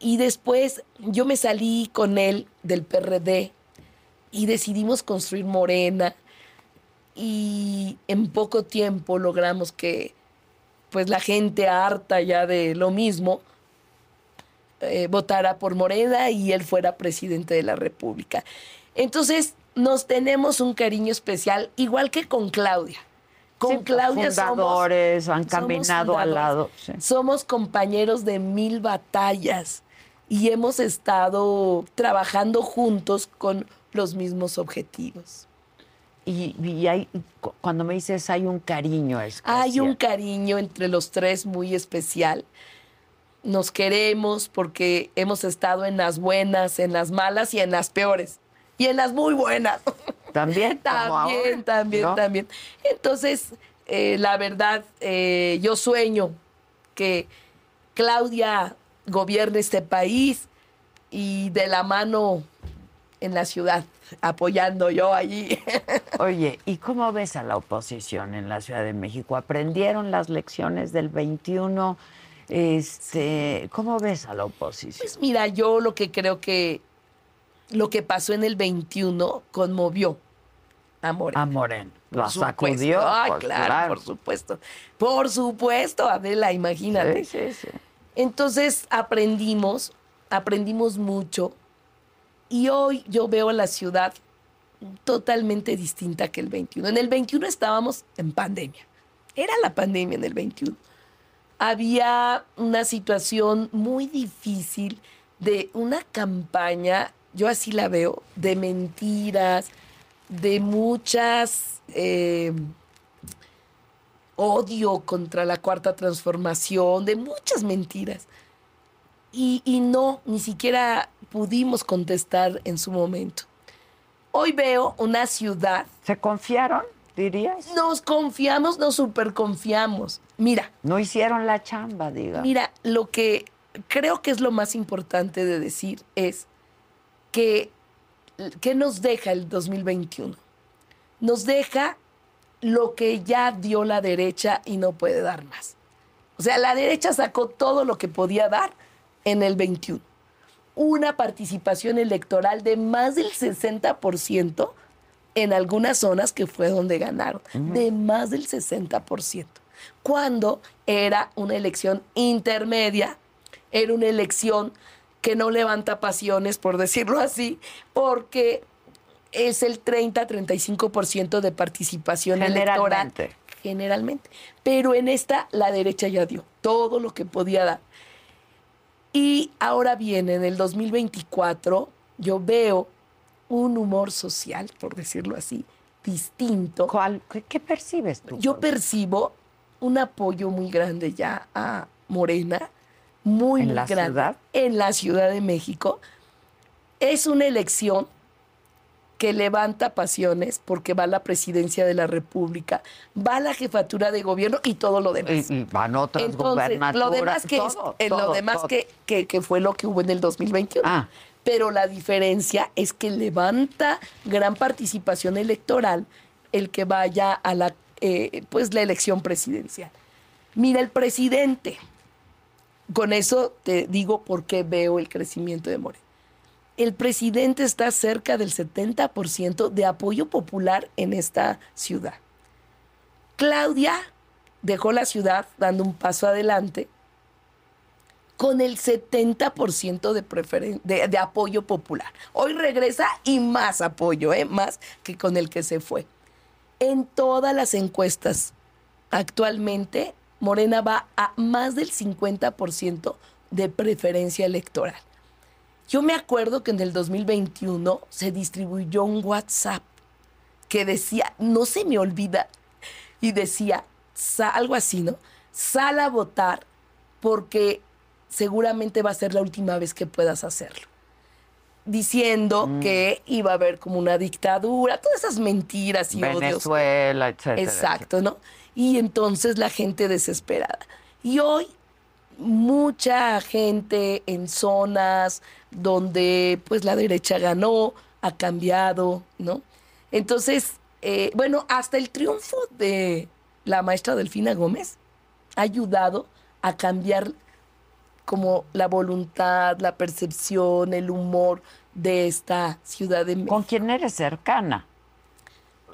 Y después yo me salí con él del PRD y decidimos construir Morena. Y en poco tiempo logramos que pues la gente harta ya de lo mismo eh, votara por Morena y él fuera presidente de la República. Entonces nos tenemos un cariño especial, igual que con Claudia. Con Sí, Claudia somos- fundadores, han somos caminado al lado. sí. Somos compañeros de mil batallas y hemos estado trabajando juntos con los mismos objetivos. Y, y hay, cu- cuando me dices hay un cariño especial. Hay un cariño entre los tres muy especial. Nos queremos porque hemos estado en las buenas, en las malas y en las peores. Y en las muy buenas. También, También, ahora, también, ¿no? también. Entonces, eh, la verdad, eh, yo sueño que Claudia gobierne este país y de la mano en la ciudad, apoyando yo allí. Oye, ¿y cómo ves a la oposición en la Ciudad de México? ¿Aprendieron las lecciones del 21? Este, ¿Cómo ves a la oposición? Pues mira, yo lo que creo que lo que pasó en el 21 conmovió a Morena. A Moreno. Supuesto. sacudió. Ay, pues, claro, por supuesto. Por supuesto, Adela, imagínate. Sí, sí, sí. Entonces aprendimos, aprendimos mucho y hoy yo veo la ciudad totalmente distinta que el 21. En el 21 estábamos en pandemia. Era la pandemia en el 21. Había una situación muy difícil de una campaña, yo así la veo, de mentiras, de muchas... eh, odio contra la cuarta transformación, de muchas mentiras. Y, y no, ni siquiera pudimos contestar en su momento. Hoy veo una ciudad, ¿Se confiaron, dirías? nos confiamos, nos superconfiamos. Mira, No hicieron la chamba, diga. Mira, lo que creo que es lo más importante de decir es que ¿qué nos deja el 2021? Nos deja lo que ya dio la derecha y no puede dar más. O sea, la derecha sacó todo lo que podía dar en el 21. Una participación electoral de más del 60% en algunas zonas que fue donde ganaron, de más del 60%. Cuando era una elección intermedia, era una elección que no levanta pasiones, por decirlo así, porque es el 30-35% de participación electoral. Generalmente. Generalmente. Pero en esta la derecha ya dio todo lo que podía dar. Y ahora viene, en el 2024, yo veo un humor social, por decirlo así, distinto. ¿Cuál- qué, qué percibes tú? Yo percibo un apoyo muy grande ya a Morena, muy, ¿En muy la grande, ciudad? en la Ciudad de México. Es una elección que levanta pasiones porque va la presidencia de la República, va la jefatura de gobierno y todo lo demás. Y, y van otras Entonces, lo demás, que, es- todo, todo, lo demás que, que- que fue lo que hubo en el 2021. Ah. Pero la diferencia es que levanta gran participación electoral el que vaya a la, eh, pues, la elección presidencial. Mira, el presidente, con eso te digo por qué veo el crecimiento de Morena. El presidente está cerca del 70% de apoyo popular en esta ciudad. Claudia dejó la ciudad dando un paso adelante con el 70% de, apoyo popular. Hoy regresa y más apoyo, ¿eh? más que con el que se fue. En todas las encuestas, actualmente, Morena va a más del 50% de preferencia electoral. Yo me acuerdo que en el 2021 se distribuyó un WhatsApp que decía, no se me olvida, y decía algo así, ¿no? Sal a votar porque seguramente va a ser la última vez que puedas hacerlo. Diciendo que iba a haber como una dictadura, todas esas mentiras y odios. Venezuela, etcétera. Exacto, ¿no? Y entonces la gente desesperada. Y hoy mucha gente en zonas donde pues la derecha ganó, ha cambiado, ¿no? Entonces, eh, bueno, hasta el triunfo de la maestra Delfina Gómez ha ayudado a cambiar como la voluntad, la percepción, el etcétera, de esta ciudad de México. ¿Con quién eres cercana?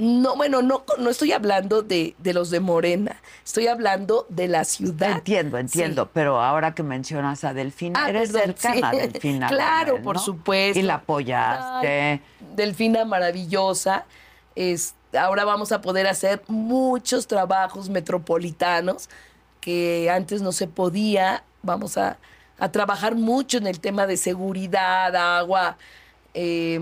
No, bueno, no, no estoy hablando de, de los de Morena, estoy hablando de la ciudad. Entiendo, entiendo, pero ahora que mencionas a Delfina, Ah, eres perdón, cercana a. Delfina. Claro, por ¿no? supuesto. Y la apoyaste. Ay, Delfina maravillosa. Es, ahora vamos a poder hacer muchos trabajos metropolitanos que antes no se podía. Vamos a, a trabajar mucho en el tema de seguridad, agua, eh,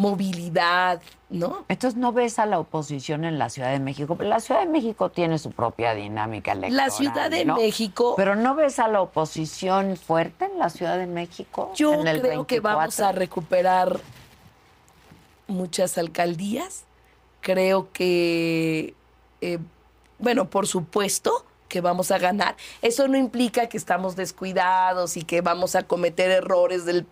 movilidad, ¿no? Entonces no ves a la oposición en la Ciudad de México. La Ciudad de México tiene su propia dinámica electoral. La Ciudad de ¿no? México. Pero no ves a la oposición fuerte en la Ciudad de México. Yo en el creo que vamos 24? a recuperar muchas alcaldías. Creo que, eh, bueno, por supuesto que vamos a ganar. Eso no implica que estamos descuidados y que vamos a cometer errores del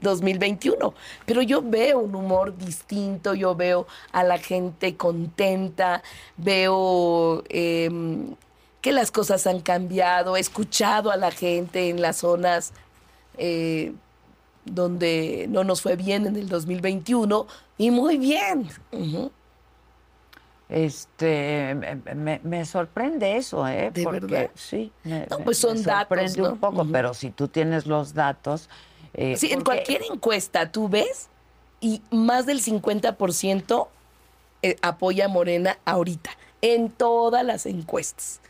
2021. Pero yo veo un humor distinto, yo veo a la gente contenta, veo em, que las cosas han cambiado, he escuchado a la gente en las zonas eh, donde no nos fue bien en el 2021 y muy bien. Este, me, sorprende eso, ¿eh? ¿De Porque, verdad? Sí. Me, No, pues son me datos, sorprende ¿no? un poco, pero si tú tienes los datos. Eh, Sí, en cualquier encuesta tú ves y más del 50% eh, apoya a Morena ahorita, en todas las encuestas.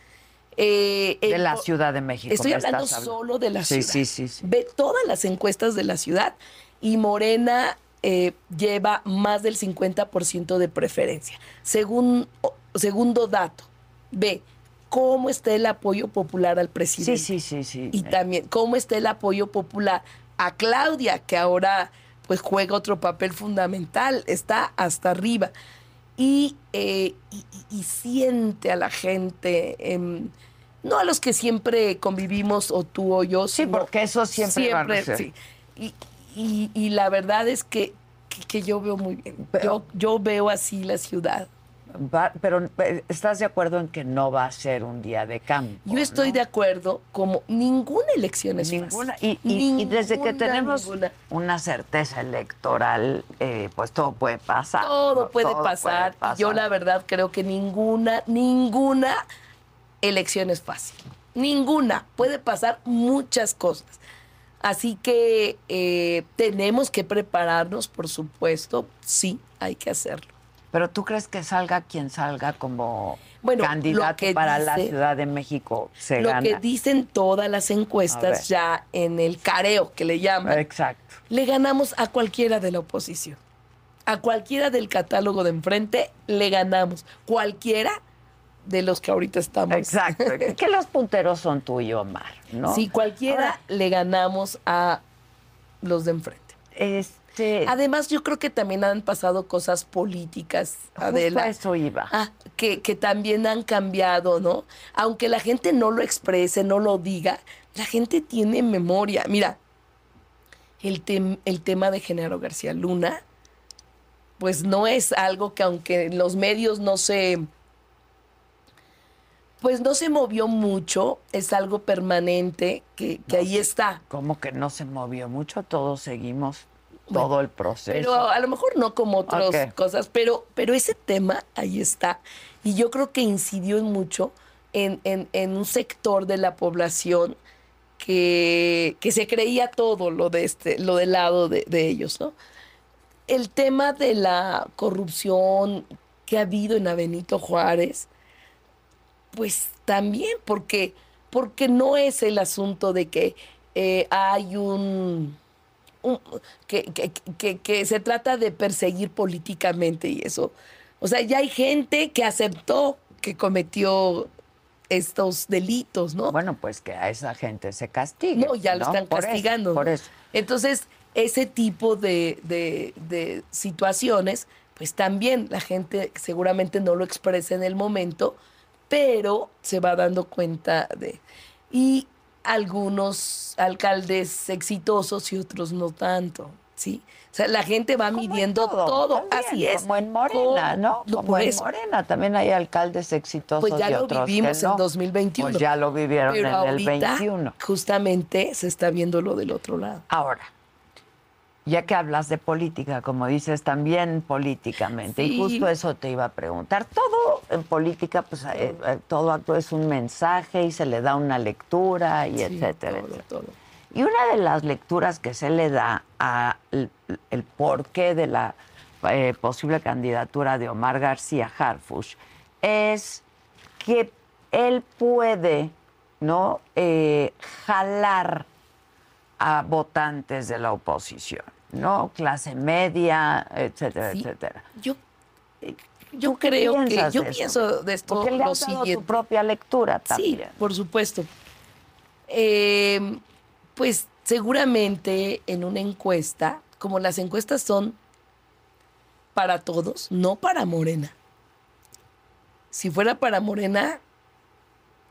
Eh, De la Ciudad de México. Estoy hablando solo de la Sí, ciudad. sí, sí, sí. Ve todas las encuestas de la ciudad y Morena eh, lleva más del 50% de preferencia. Según, segundo dato, ve cómo está el apoyo popular al Sí, presidente. sí, sí, sí. Y también cómo está el apoyo popular a Claudia, que ahora pues juega otro papel fundamental, está hasta arriba. Y, eh, y- siente a la gente, no a los que siempre convivimos, o tú o yo. Sí, porque eso siempre van a ser. sí. Y, y- y la verdad es que, que, que yo veo muy bien. Pero- yo, yo veo así la ciudad. Va- pero eh, ¿estás de acuerdo en que no va a ser un día de campo? Yo estoy ¿no? de acuerdo, como ninguna elección es Ninguna. fácil. Y, y- y desde que tenemos ninguna. una certeza electoral, eh, pues todo puede pasar. Todo ¿no? puede Todo pasar. puede Yo la verdad creo que ninguna, ninguna elección es fácil. Ninguna. Puede pasar muchas cosas. Así que eh, tenemos que prepararnos, por supuesto. Sí, hay que hacerlo. Pero tú crees que salga quien salga como Bueno, candidato que para la Ciudad de México se Lo gana. que dicen todas las encuestas ya en el careo que le llaman, Exacto. le ganamos a cualquiera de la oposición. A cualquiera del catálogo de enfrente le ganamos. Cualquiera de los que ahorita estamos. Exacto. que los punteros son tú y Omar, ¿no? Si cualquiera Ahora, le ganamos a los de enfrente. este, Además, yo creo que también han pasado cosas políticas, justo a Adela. eso iba. Ah, que, que también han cambiado, ¿no? Aunque la gente no lo exprese, no lo diga, la gente tiene memoria. Mira, el, tem- el tema de Genaro García Luna, pues no es algo que aunque en los medios no se, pues no se movió mucho, es algo permanente que, que ahí está. Como que no se movió mucho, todos seguimos todo el proceso. Pero a lo mejor no como otras cosas, pero, pero ese tema ahí está. Y yo creo que incidió en mucho en, en- en un sector de la población que, que se creía todo lo de este, lo del lado de, de ellos, ¿no? El tema de la corrupción que ha habido en Avenito Juárez, pues también, porque, porque no es el asunto de que eh, hay un, un- que, que- que- que se trata de perseguir políticamente y eso. O sea, ya hay gente que aceptó que cometió estos delitos, ¿no? Bueno, pues que a esa gente se castigue. No, ya lo ¿no? están Por eso, castigando. por eso. Entonces, ese tipo de, de- de situaciones, pues también la gente seguramente no lo expresa en el momento, pero se va dando cuenta de... Y algunos alcaldes exitosos y otros no tanto, ¿sí? O sea, la gente va Como midiendo todo, también, así es. Como en Morena, Como- ¿no? no, Como en eso. Morena también hay alcaldes exitosos Pues ya y lo otros que vivimos en no. 2021. Pues ya lo vivieron Pero en el ahorita, 21. justamente, se está viendo lo del otro lado. Ahora, ya que hablas de política, como dices, también políticamente, y justo eso te iba a preguntar. Todo en política, pues eh, eh, todo acto es un mensaje y se le da una lectura y Sí, etcétera, todo, etcétera. todo. Y una de las lecturas que se le da a el, el porqué de la eh, posible candidatura de Omar García Harfush es que él puede, ¿no? Jalar a votantes de la oposición. ¿No? Clase media, etcétera, Sí. etcétera. Yo, yo ¿Tú qué creo que yo de pienso de esto Porque le lo has dado tu propia lectura Sí, también. por supuesto. Eh, pues seguramente en una encuesta, como las encuestas son para todos, no para Morena. Si fuera para Morena,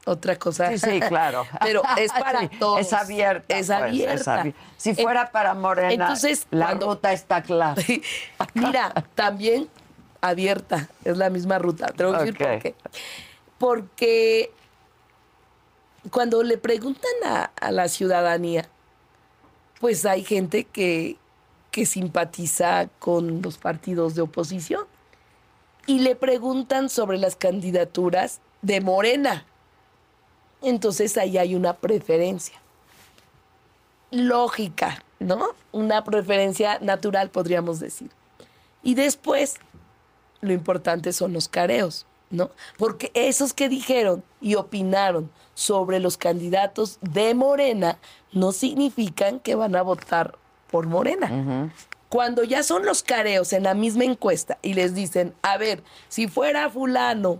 otra cosa. Sí, sí, claro. Pero es para Sí, todos. Es abierta. Es pues, abierta. abi- Si fuera para Morena, Entonces, la cuando- ruta está clara. Mira, también abierta, es la misma ruta. Te voy a decir por qué. Porque cuando le preguntan a, a la ciudadanía, pues hay gente que, que simpatiza con los partidos de oposición y le preguntan sobre las candidaturas de Morena. Entonces ahí hay una preferencia lógica, ¿no? Una preferencia natural, podríamos decir. Y después, lo importante son los careos, ¿no? Porque esos que dijeron y opinaron sobre los candidatos de Morena no significan que van a votar por Morena. Cuando ya son los careos en la misma encuesta y les dicen, a ver, si fuera fulano,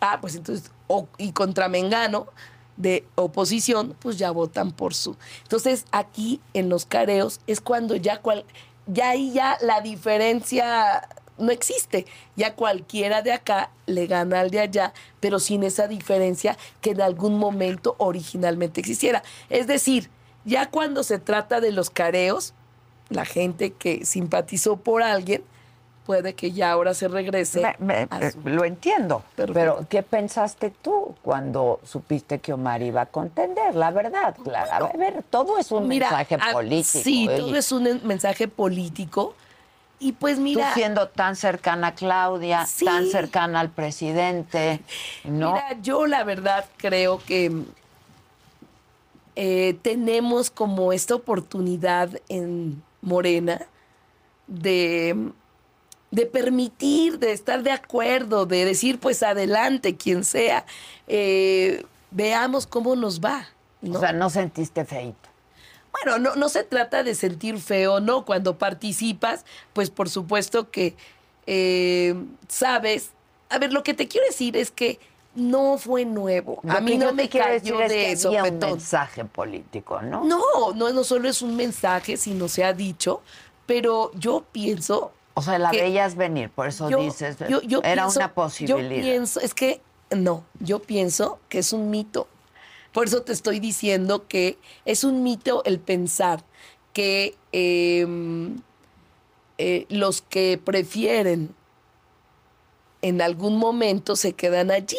ah, pues entonces, o- y contra Mengano de oposición, pues ya votan por su. Entonces, aquí en los careos es cuando ya cual, ya ahí ya la diferencia no existe. Ya cualquiera de acá le gana al de allá, pero sin esa diferencia que en algún momento originalmente existiera. Es decir, ya cuando se trata de los careos, la gente que simpatizó por alguien puede que ya ahora se regrese. Me- me- a su- lo entiendo, Perfecto. pero ¿qué pensaste tú cuando supiste que Omar iba a contender? La verdad, Clara. a ver, todo es un Mira, mensaje ah, político. Sí, ¿eh? todo es un en- mensaje político. Y pues mira, Tú siendo tan cercana a Claudia, Sí. tan cercana al presidente, ¿no? Mira, yo la verdad creo que eh, tenemos como esta oportunidad en Morena de, de permitir, de estar de acuerdo, de decir, pues adelante, quien sea, eh, veamos cómo nos va. ¿no? O sea, no sentiste feito. Bueno, no, no se trata de sentir feo, ¿no? Cuando participas, pues por supuesto que eh, sabes. A ver, lo que te quiero decir es que no fue nuevo. Lo a mí no me cayó decir es de que había un mensaje político, ¿no? No, no, no solo es un mensaje, sino se ha dicho, pero yo pienso O sea, la veías venir, por eso yo- dices, yo- yo era pienso- una posibilidad. Yo pienso, es que no, yo pienso que es un mito. Por eso te estoy diciendo que es un mito el pensar que eh, eh, los que prefieren en algún momento se quedan allí.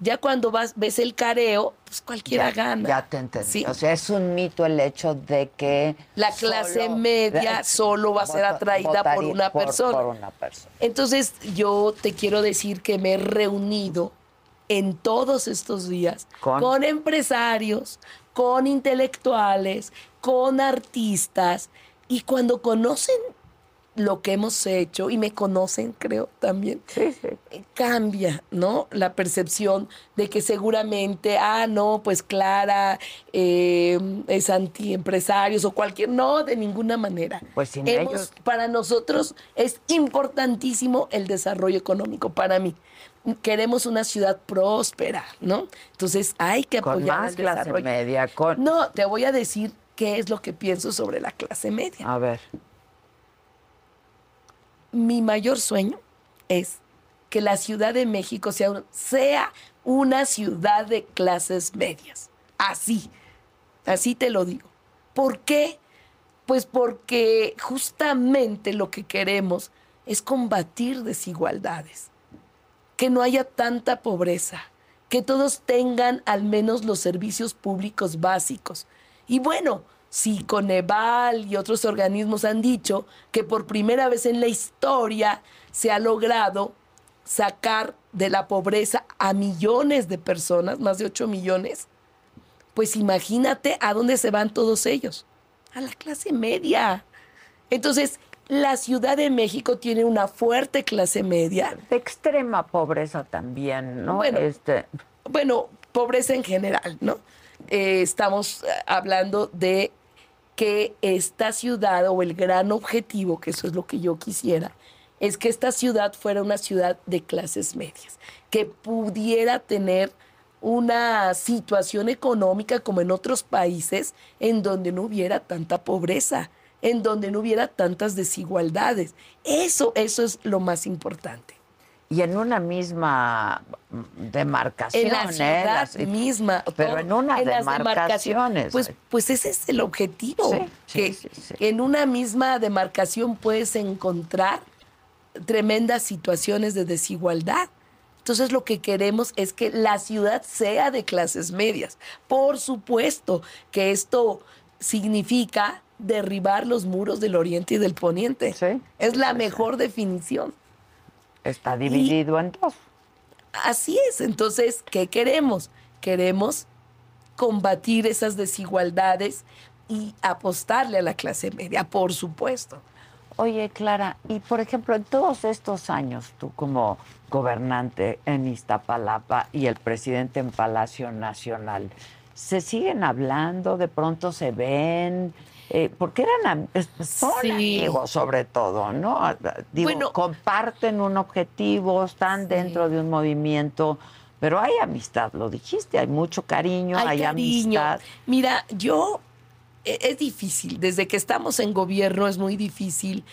Ya cuando vas, ves el careo, pues cualquiera ya, gana. Ya te entendí. Sí. O sea, es un mito el hecho de que La clase solo- media solo va a ser atraída por una persona. Por una persona. Entonces yo te quiero decir que me he reunido en todos estos días ¿Con? con, empresarios, con intelectuales, con artistas y cuando conocen lo que hemos hecho y me conocen, creo también, Sí, sí. eh, cambia, ¿no? La percepción de que seguramente, ah, no, pues Clara eh, es antiempresarios o cualquier, no, de ninguna manera. Pues sin Hemos- ellos- Para nosotros es importantísimo el desarrollo económico, para mí. Queremos una ciudad próspera, ¿no? Entonces hay que Con apoyar más el clase desarrollo. media, con... No, te voy a decir qué es lo que pienso sobre la clase media. A ver, mi mayor sueño es que la Ciudad de México sea, un- sea una ciudad de clases medias. Así, así te lo digo. ¿Por qué? Pues porque justamente lo que queremos es combatir desigualdades, que no haya tanta pobreza, que todos tengan al menos los servicios públicos básicos. Y bueno, si Coneval y otros organismos han dicho que por primera vez en la historia se ha logrado sacar de la pobreza a millones de personas, más de 8 millones, pues imagínate a dónde se van todos ellos, a la clase media. Entonces, la Ciudad de México tiene una fuerte clase media, de extrema pobreza también, ¿no? Bueno. Este, bueno, pobreza en general, ¿no? Eh, estamos eh, hablando de que esta ciudad o el gran objetivo, que eso es lo que yo quisiera, es que esta ciudad fuera una ciudad de clases medias, que pudiera tener una situación económica como en otros países en donde no hubiera tanta pobreza, en donde no hubiera tantas desigualdades. Eso, eso es lo más importante. Y en una misma demarcación, en la ¿eh? ciudad misma. Pero en una demarcaciones. Pues, pues ese es el objetivo. que en una misma demarcación puedes encontrar tremendas situaciones de desigualdad. Entonces lo que queremos es que la ciudad sea de clases medias. Por supuesto que esto significa derribar los muros del oriente y del poniente. es la mejor definición. Está dividido en dos. Así es. Entonces, ¿qué queremos? Queremos combatir esas desigualdades y apostarle a la clase media, por supuesto. Oye, Clara, y por ejemplo, en todos estos años, tú como gobernante en Iztapalapa y el presidente en Palacio Nacional, ¿se siguen hablando? ¿De pronto se ven? Eh, porque eran son amigos sobre todo, ¿no? Digo, comparten un objetivo, están dentro de un movimiento, pero hay amistad, lo dijiste, hay mucho cariño, hay, amistad. Mira, yo e, es difícil, desde que estamos en gobierno es muy difícil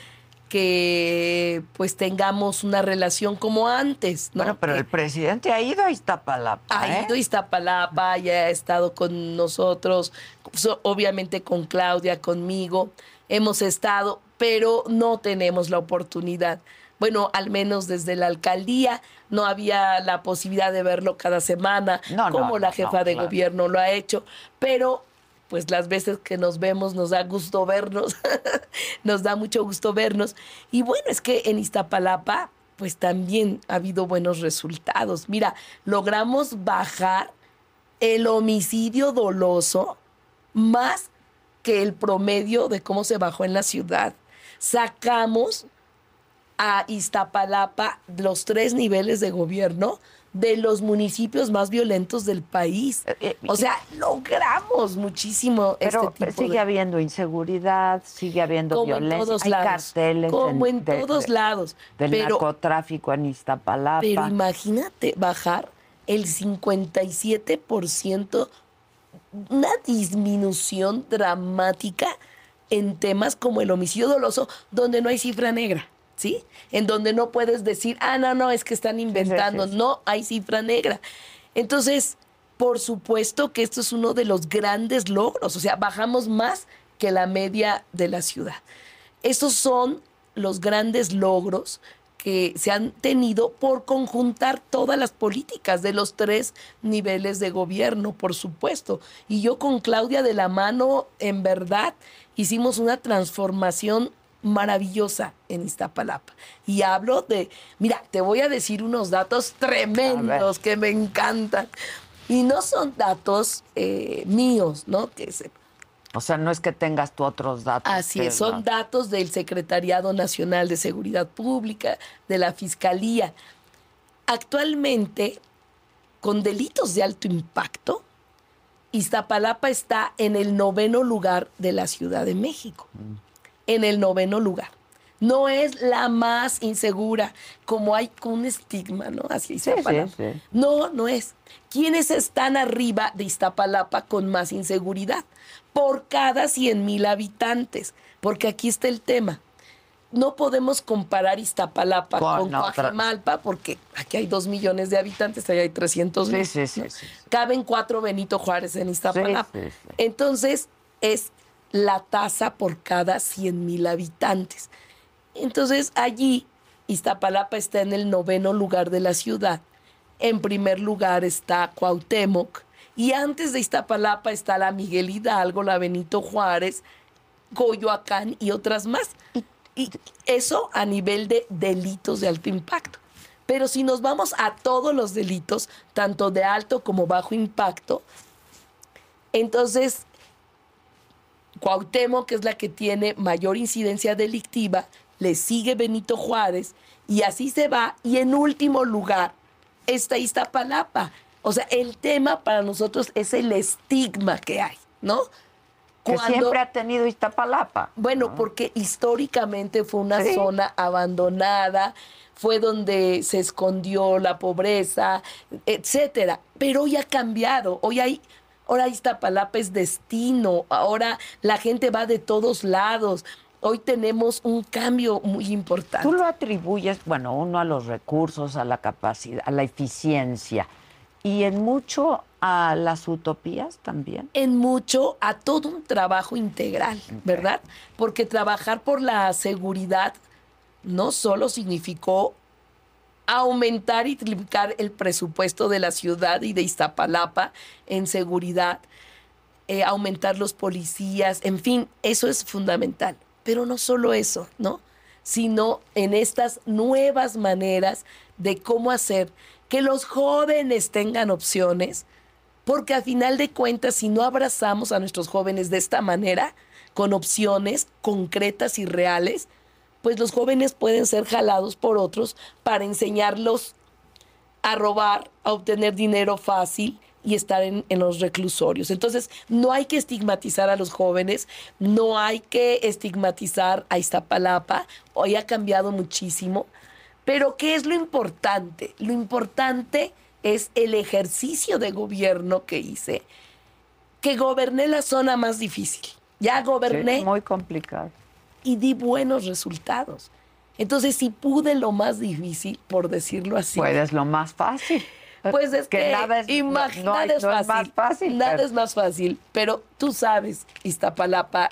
que pues tengamos una relación como antes. ¿no? Bueno, pero el presidente ha ido a Iztapalapa. Ha ¿eh? ido a Iztapalapa, ya ha estado con nosotros, obviamente con Claudia, conmigo, hemos estado, pero no tenemos la oportunidad. Bueno, al menos desde la alcaldía no había la posibilidad de verlo cada semana, como la jefa de gobierno lo ha hecho, pero pues las veces que nos vemos nos da gusto vernos, nos da mucho gusto vernos. Y bueno, es que en Iztapalapa, pues también ha habido buenos resultados. Mira, logramos bajar el homicidio doloso más que el promedio de cómo se bajó en la ciudad. Sacamos a Iztapalapa los tres niveles de gobierno de los municipios más violentos del país. Eh, eh, o sea, logramos muchísimo pero, este tipo sigue habiendo inseguridad, sigue habiendo violencia, hay carteles como en, todos lados del narcotráfico en Iztapalapa. Pero imagínate bajar el 57%, una disminución dramática en temas como el homicidio doloso, donde no hay cifra negra. ¿Sí? En donde no puedes decir, ah, no, no, es que están inventando. No, hay cifra negra. Entonces, por supuesto que esto es uno de los grandes logros. O sea, bajamos más que la media de la ciudad. Estos son los grandes logros que se han tenido por conjuntar todas las políticas de los tres niveles de gobierno, por supuesto. Y yo con Claudia de la mano, en verdad, hicimos una transformación maravillosa en Iztapalapa. Y hablo de, mira, te voy a decir unos datos tremendos que me encantan. Y no son datos eh, míos, ¿no? Que se, o sea, no es que tengas tú otros datos. Así es, son datos del Secretariado Nacional de Seguridad Pública, de la Fiscalía. Actualmente, con delitos de alto impacto, Iztapalapa está en el noveno lugar de la Ciudad de México. Mm en el noveno lugar. No es la más insegura, como hay un estigma, ¿no? Así Iztapalapa. No, no es. ¿Quiénes están arriba de Iztapalapa con más inseguridad? Por cada 100 mil habitantes. Porque aquí está el tema. No podemos comparar Iztapalapa con, con porque aquí hay 2 millones de habitantes, allá hay 300 mil. Sí, sí, sí, Caben cuatro Benito Juárez en Iztapalapa. Entonces, es la tasa por cada 100 mil habitantes. Entonces allí Iztapalapa está en el noveno lugar de la ciudad. En primer lugar está Cuauhtémoc y antes de Iztapalapa está la Miguel Hidalgo, la Benito Juárez, Coyoacán y otras más. Y eso a nivel de delitos de alto impacto. Pero si nos vamos a todos los delitos, tanto de alto como bajo impacto, entonces Cuauhtémoc, que es la que tiene mayor incidencia delictiva, le sigue Benito Juárez y así se va. Y en último lugar está Iztapalapa. O sea, el tema para nosotros es el estigma que hay, ¿no? que siempre ha tenido Iztapalapa. Bueno, porque históricamente fue una zona abandonada, fue donde se escondió la pobreza, etcétera. Pero hoy ha cambiado, hoy hay Ahora Iztapalapa es destino, ahora la gente va de todos lados. Hoy tenemos un cambio muy importante. Tú lo atribuyes, bueno, uno a los recursos, a la capacidad, a la eficiencia y en mucho a las utopías también. En mucho a todo un trabajo integral, ¿verdad? Porque trabajar por la seguridad no solo significó aumentar y triplicar el presupuesto de la ciudad y de Iztapalapa en seguridad, eh, aumentar los policías, en fin, eso es fundamental. Pero no solo eso, ¿no? Sino en estas nuevas maneras de cómo hacer que los jóvenes tengan opciones, porque a final de cuentas, si no abrazamos a nuestros jóvenes de esta manera, con opciones concretas y reales, pues los jóvenes pueden ser jalados por otros para enseñarlos a robar, a obtener dinero fácil y estar en, los reclusorios. Entonces, no hay que estigmatizar a los jóvenes, no hay que estigmatizar a Iztapalapa, hoy ha cambiado muchísimo, pero ¿qué es lo importante? Lo importante es el ejercicio de gobierno que hice, que goberné la zona más difícil. Ya goberné. muy complicado y di buenos resultados. Entonces, si pude lo más difícil, por decirlo así. Puedes lo más fácil. Pues es que, nada es, fácil. más fácil. Nada es más fácil. Pero tú sabes, Iztapalapa,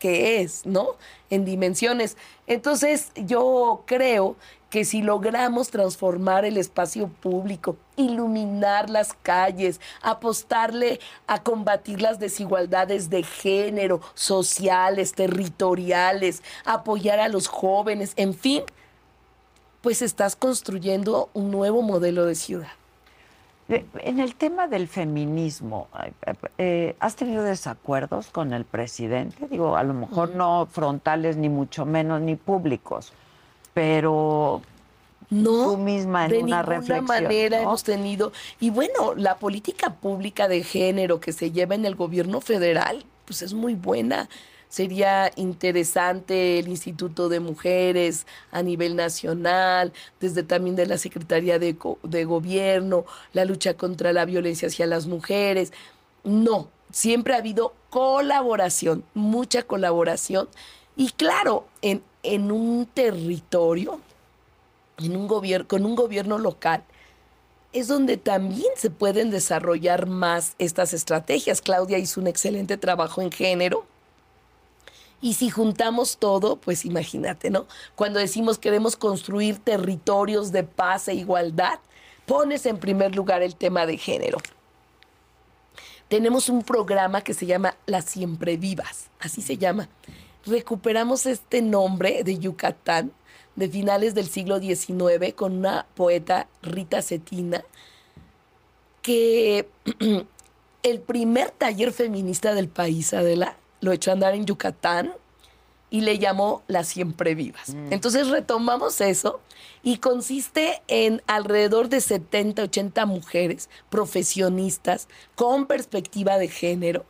qué es, ¿no? En dimensiones. Entonces, yo creo que si logramos transformar el espacio público, iluminar las calles, apostarle a combatir las desigualdades de género, sociales, territoriales, apoyar a los jóvenes, en fin, pues estás construyendo un nuevo modelo de ciudad. En el tema del feminismo, eh, ¿has tenido desacuerdos con el presidente? Digo, a lo mejor no frontales, ni mucho menos, ni públicos pero no, tú misma en de una ninguna manera hemos tenido. Y bueno, la política pública de género que se lleva en el gobierno federal, pues es muy buena. Sería interesante el Instituto de Mujeres a nivel nacional, desde también de la Secretaría de, de Gobierno, la lucha contra la violencia hacia las mujeres. No, siempre ha habido colaboración, mucha colaboración. Y claro, en, en un territorio, en un gobierno, con un gobierno local, es donde también se pueden desarrollar más estas estrategias. Claudia hizo un excelente trabajo en género. Y si juntamos todo, pues imagínate, ¿no? Cuando decimos queremos construir territorios de paz e igualdad, pones en primer lugar el tema de género. Tenemos un programa que se llama Las Siempre Vivas, así se llama recuperamos este nombre de Yucatán de finales del siglo XIX con una poeta, Rita Cetina, que el primer taller feminista del país, Adela, lo echó a andar en Yucatán y le llamó Las Siempre Vivas. Mm. Entonces retomamos eso y consiste en alrededor de 70, 80 mujeres profesionistas con perspectiva de género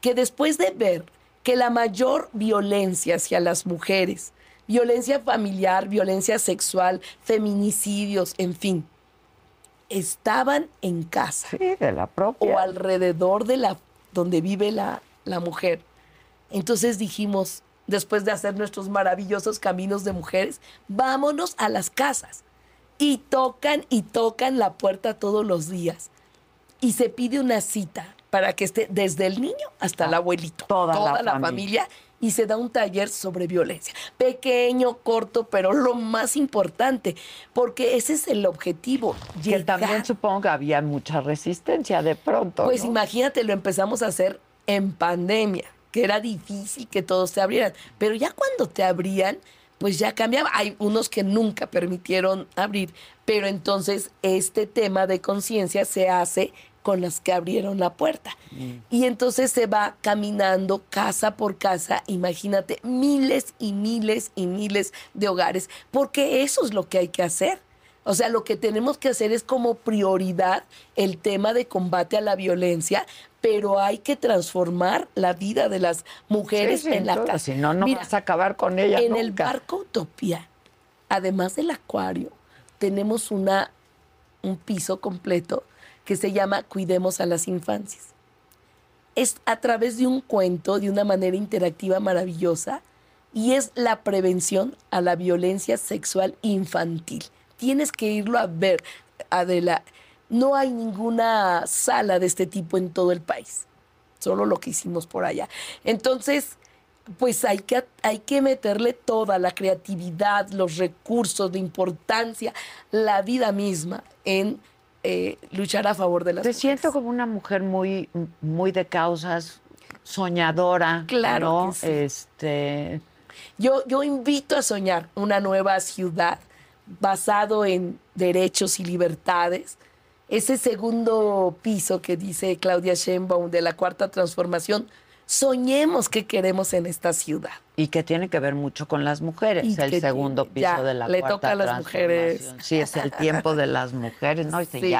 que después de ver que la mayor violencia hacia las mujeres, violencia familiar, violencia sexual, feminicidios, en fin, estaban en casa. de la propia. O alrededor de la donde vive la, la mujer. Entonces dijimos, después de hacer nuestros maravillosos caminos de mujeres, vámonos a las casas. Y tocan y tocan la puerta todos los días. Y se pide una cita para que esté desde el niño hasta el abuelito, toda, la, familia. y se da un taller sobre violencia. Pequeño, corto, pero lo más importante, porque ese es el objetivo. Que también supongo que había mucha resistencia de pronto. Pues imagínate, lo empezamos a hacer en pandemia, que era difícil que todos se abrieran, pero ya cuando te abrían, pues ya cambiaba. Hay unos que nunca permitieron abrir, pero entonces este tema de conciencia se hace con las que abrieron la puerta. Mm. Y entonces se va caminando casa por casa, imagínate, miles y miles y miles de hogares, porque eso es lo que hay que hacer. O sea, lo que tenemos que hacer es como prioridad el tema de combate a la violencia, pero hay que transformar la vida de las mujeres Sí, sí, en la casa. Si no, no Mira, vas a acabar con ella en el barco Utopía, además del acuario, tenemos una, un piso completo que se llama Cuidemos a las Infancias. Es a través de un cuento, de una manera interactiva maravillosa, y es la prevención a la violencia sexual infantil. Tienes que irlo a ver, Adela. No hay ninguna sala de este tipo en todo el país, solo lo que hicimos por allá. Entonces, pues hay que, hay que meterle toda la creatividad, los recursos de importancia, la vida misma en eh, luchar a favor de las Te mujeres. siento como una mujer muy, muy de causas, soñadora. Claro sí. Este, Yo, yo invito a soñar una nueva ciudad basado en derechos y libertades. Ese segundo piso que dice Claudia Sheinbaum de la cuarta transformación, soñemos qué queremos en esta ciudad. y que tiene que ver mucho con las mujeres, Y el segundo piso ya, de la le cuarta toca a las mujeres. Sí, es el tiempo de las mujeres, ¿no? Sí.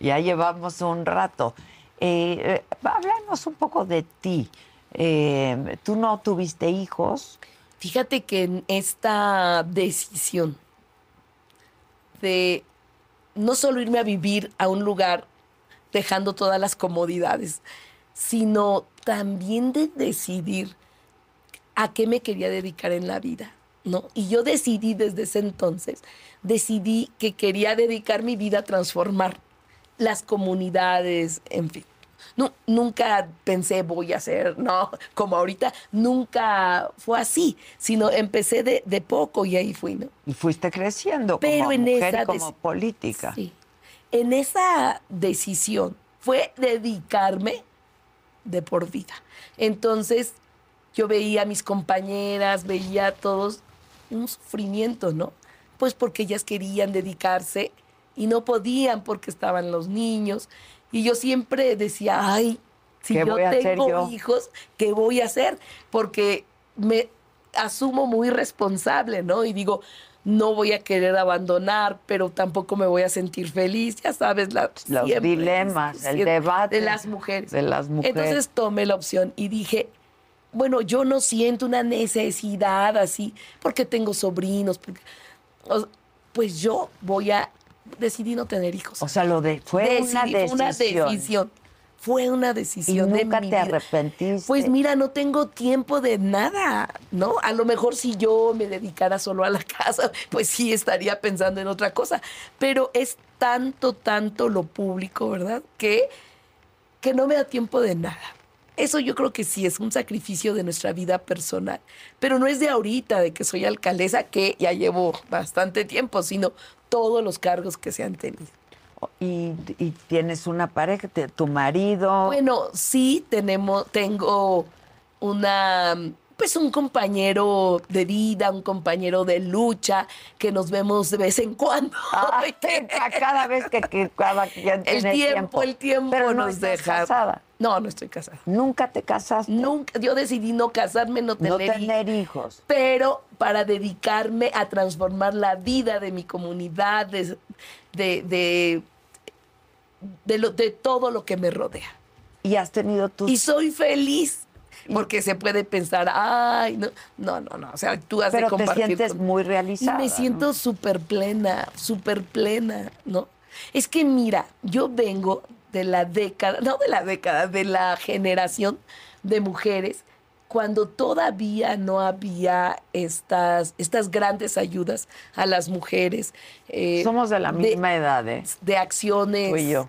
ya llevamos un rato. Eh, eh, háblanos un poco de ti. Eh, Tú no tuviste hijos. Fíjate que en esta decisión de no solo irme a vivir a un lugar dejando todas las comodidades, sino también de decidir a qué me quería dedicar en la vida, ¿no? Y yo decidí desde ese entonces, decidí que quería dedicar mi vida a transformar las comunidades, en fin. Nu- nunca pensé voy a hacer, no, como ahorita, nunca fue así, sino empecé de, de poco y ahí fui, ¿no? Y fuiste creciendo Pero como en mujer esa y como política. Sí. En esa decisión fue dedicarme de por vida. Entonces, yo veía a mis compañeras, veía a todos un sufrimiento, ¿no? Pues porque ellas querían dedicarse y no podían porque estaban los niños. Y yo siempre decía, ay, si ¿Qué yo tengo yo? hijos, ¿qué voy a hacer? Porque me asumo muy responsable, ¿no? Y digo, no voy a querer abandonar, pero tampoco me voy a sentir feliz, ya sabes, la, Los siempre, dilemas, el debate de las mujeres. de las mujeres. Entonces tomé la opción y dije, bueno, yo no siento una necesidad así, porque tengo sobrinos, porque- pues yo voy a decidir no tener hijos. O sea, lo de fue una decisión. una decisión. Fue una Y decisión de nunca mi te vida. arrepentiste. Pues mira, no tengo tiempo de nada, ¿no? A lo mejor si yo me dedicara solo a la casa, pues sí estaría pensando en otra cosa. Pero es tanto, tanto lo público, ¿verdad? Que, que no me da tiempo de nada. Eso yo creo que sí es un sacrificio de nuestra vida personal. Pero no es de ahorita, de que soy alcaldesa, que ya llevo bastante tiempo, sino todos los cargos que se han tenido. Y, y tienes una pareja, te- tu marido. Bueno, sí tenemos, tengo una, pues un compañero de vida, un compañero de lucha, que nos vemos de vez en cuando. Ay, a cada vez que, que cada quien el tiene tiempo, el tiempo Pero no nos estás deja. casada. No, no estoy casada. Nunca te casaste. Nunca, yo decidí no casarme, no tener, no hijos, tener hijos. pero para dedicarme a transformar la vida de mi comunidad, de, de, de, de lo- de todo lo que me rodea. Y has tenido tus. Y soy feliz. Porque se puede pensar, ay, no, no, no, no. O sea, tú has de pero te compartir sientes con- muy Y realizada. me ¿no? siento súper plena, súper plena, ¿no? Es que mira, yo vengo de la década, no de la década, de la generación de mujeres cuando todavía no había estas, estas grandes ayudas a las mujeres. eh, Somos de la misma edad, ¿eh? de acciones Tú y yo.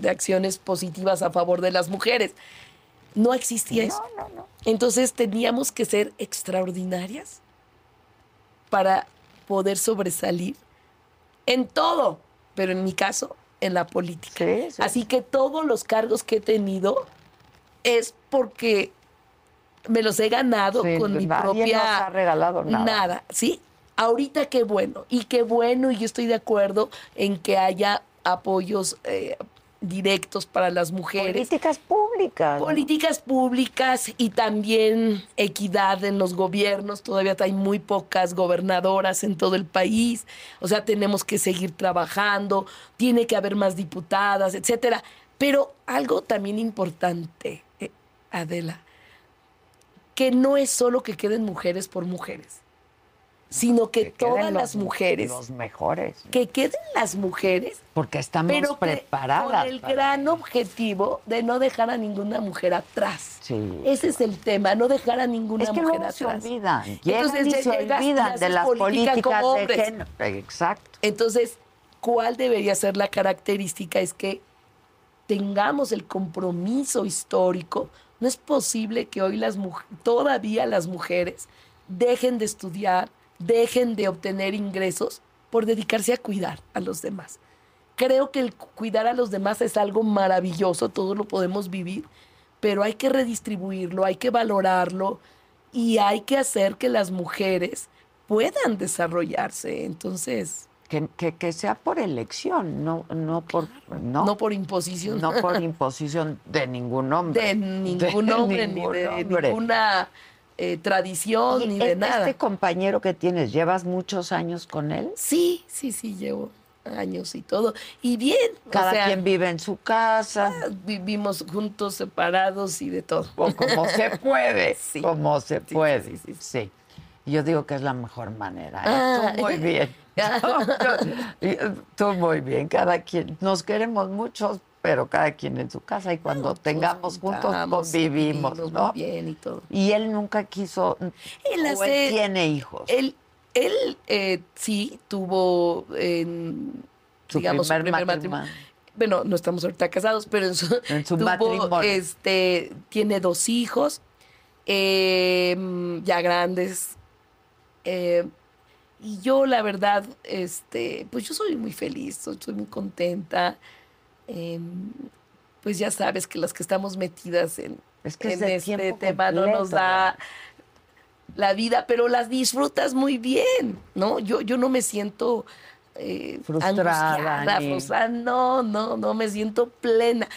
De acciones positivas a favor de las mujeres. No existía eso. No, no, no. Entonces teníamos que ser extraordinarias para poder sobresalir en todo, pero en mi caso, en la política. Sí, sí. Así que todos los cargos que he tenido es porque me los he ganado Sí, con mi propia nos ha regalado nada. Nada, ¿sí? Ahorita qué bueno, y qué bueno, y yo estoy de acuerdo en que haya apoyos eh, directos para las mujeres. Políticas públicas. Políticas públicas y también equidad en los gobiernos. Todavía hay muy pocas gobernadoras en todo el país. O sea, tenemos que seguir trabajando, tiene que haber más diputadas, etcétera. Pero algo también importante, eh, Adela, que no es solo que queden mujeres por mujeres, sino que, todas las mujeres, Los mejores. que queden las mujeres, Porque estamos pero preparadas. con el para- gran objetivo de no dejar a ninguna mujer atrás. Sí. Ese es el tema, no dejar a ninguna Es que mujer luego se atrás. olvidan. Entonces y se llegas olvidan de las política políticas como de género. Exacto. Entonces, ¿cuál debería ser la característica? Es que tengamos el compromiso histórico. No es posible que hoy las todavía las mujeres dejen de estudiar, dejen de obtener ingresos por dedicarse a cuidar a los demás. Creo que el cu- cuidar a los demás es algo maravilloso, todos lo podemos vivir, pero hay que redistribuirlo, hay que valorarlo y hay que hacer que las mujeres puedan desarrollarse. Entonces, Que, que, que sea por elección, no, no por no, no, por imposición. no por imposición de ningún hombre. de ningún hombre, ni de hombre. ninguna eh, tradición, Y ni de este nada. compañero que tienes, ¿llevas muchos años con él? Sí, sí, sí, llevo años y todo. Y bien, o Cada sea, quien vive en su casa, vivimos juntos, separados y de todo. o como se puede, Sí. como se Sí, puede. sí, sí, Sí. Yo digo que es la mejor manera. ¿eh? Ah. Tú muy bien. Tú muy bien. Cada quien, nos queremos muchos, pero cada quien en su casa y cuando Nos tengamos juntos convivimos, vivimos ¿no? bien y todo. Y él nunca quiso, Él o hace- él tiene hijos. Él, él eh, sí tuvo, en, Su digamos, su primer primer matrimonio. matrimonio. Bueno, no estamos ahorita casados, pero en su, En su tuvo, matrimonio. Este, tiene dos hijos, eh, ya grandes. eh, y yo, la verdad, este, pues yo soy muy feliz, soy, soy muy contenta. Eh, pues ya sabes que las que estamos metidas en, Es que es en de este tema no nos da la vida, pero las disfrutas muy bien, ¿no? Yo, yo no me siento eh, Frustrada, frustrada, no, no, no, me siento plena.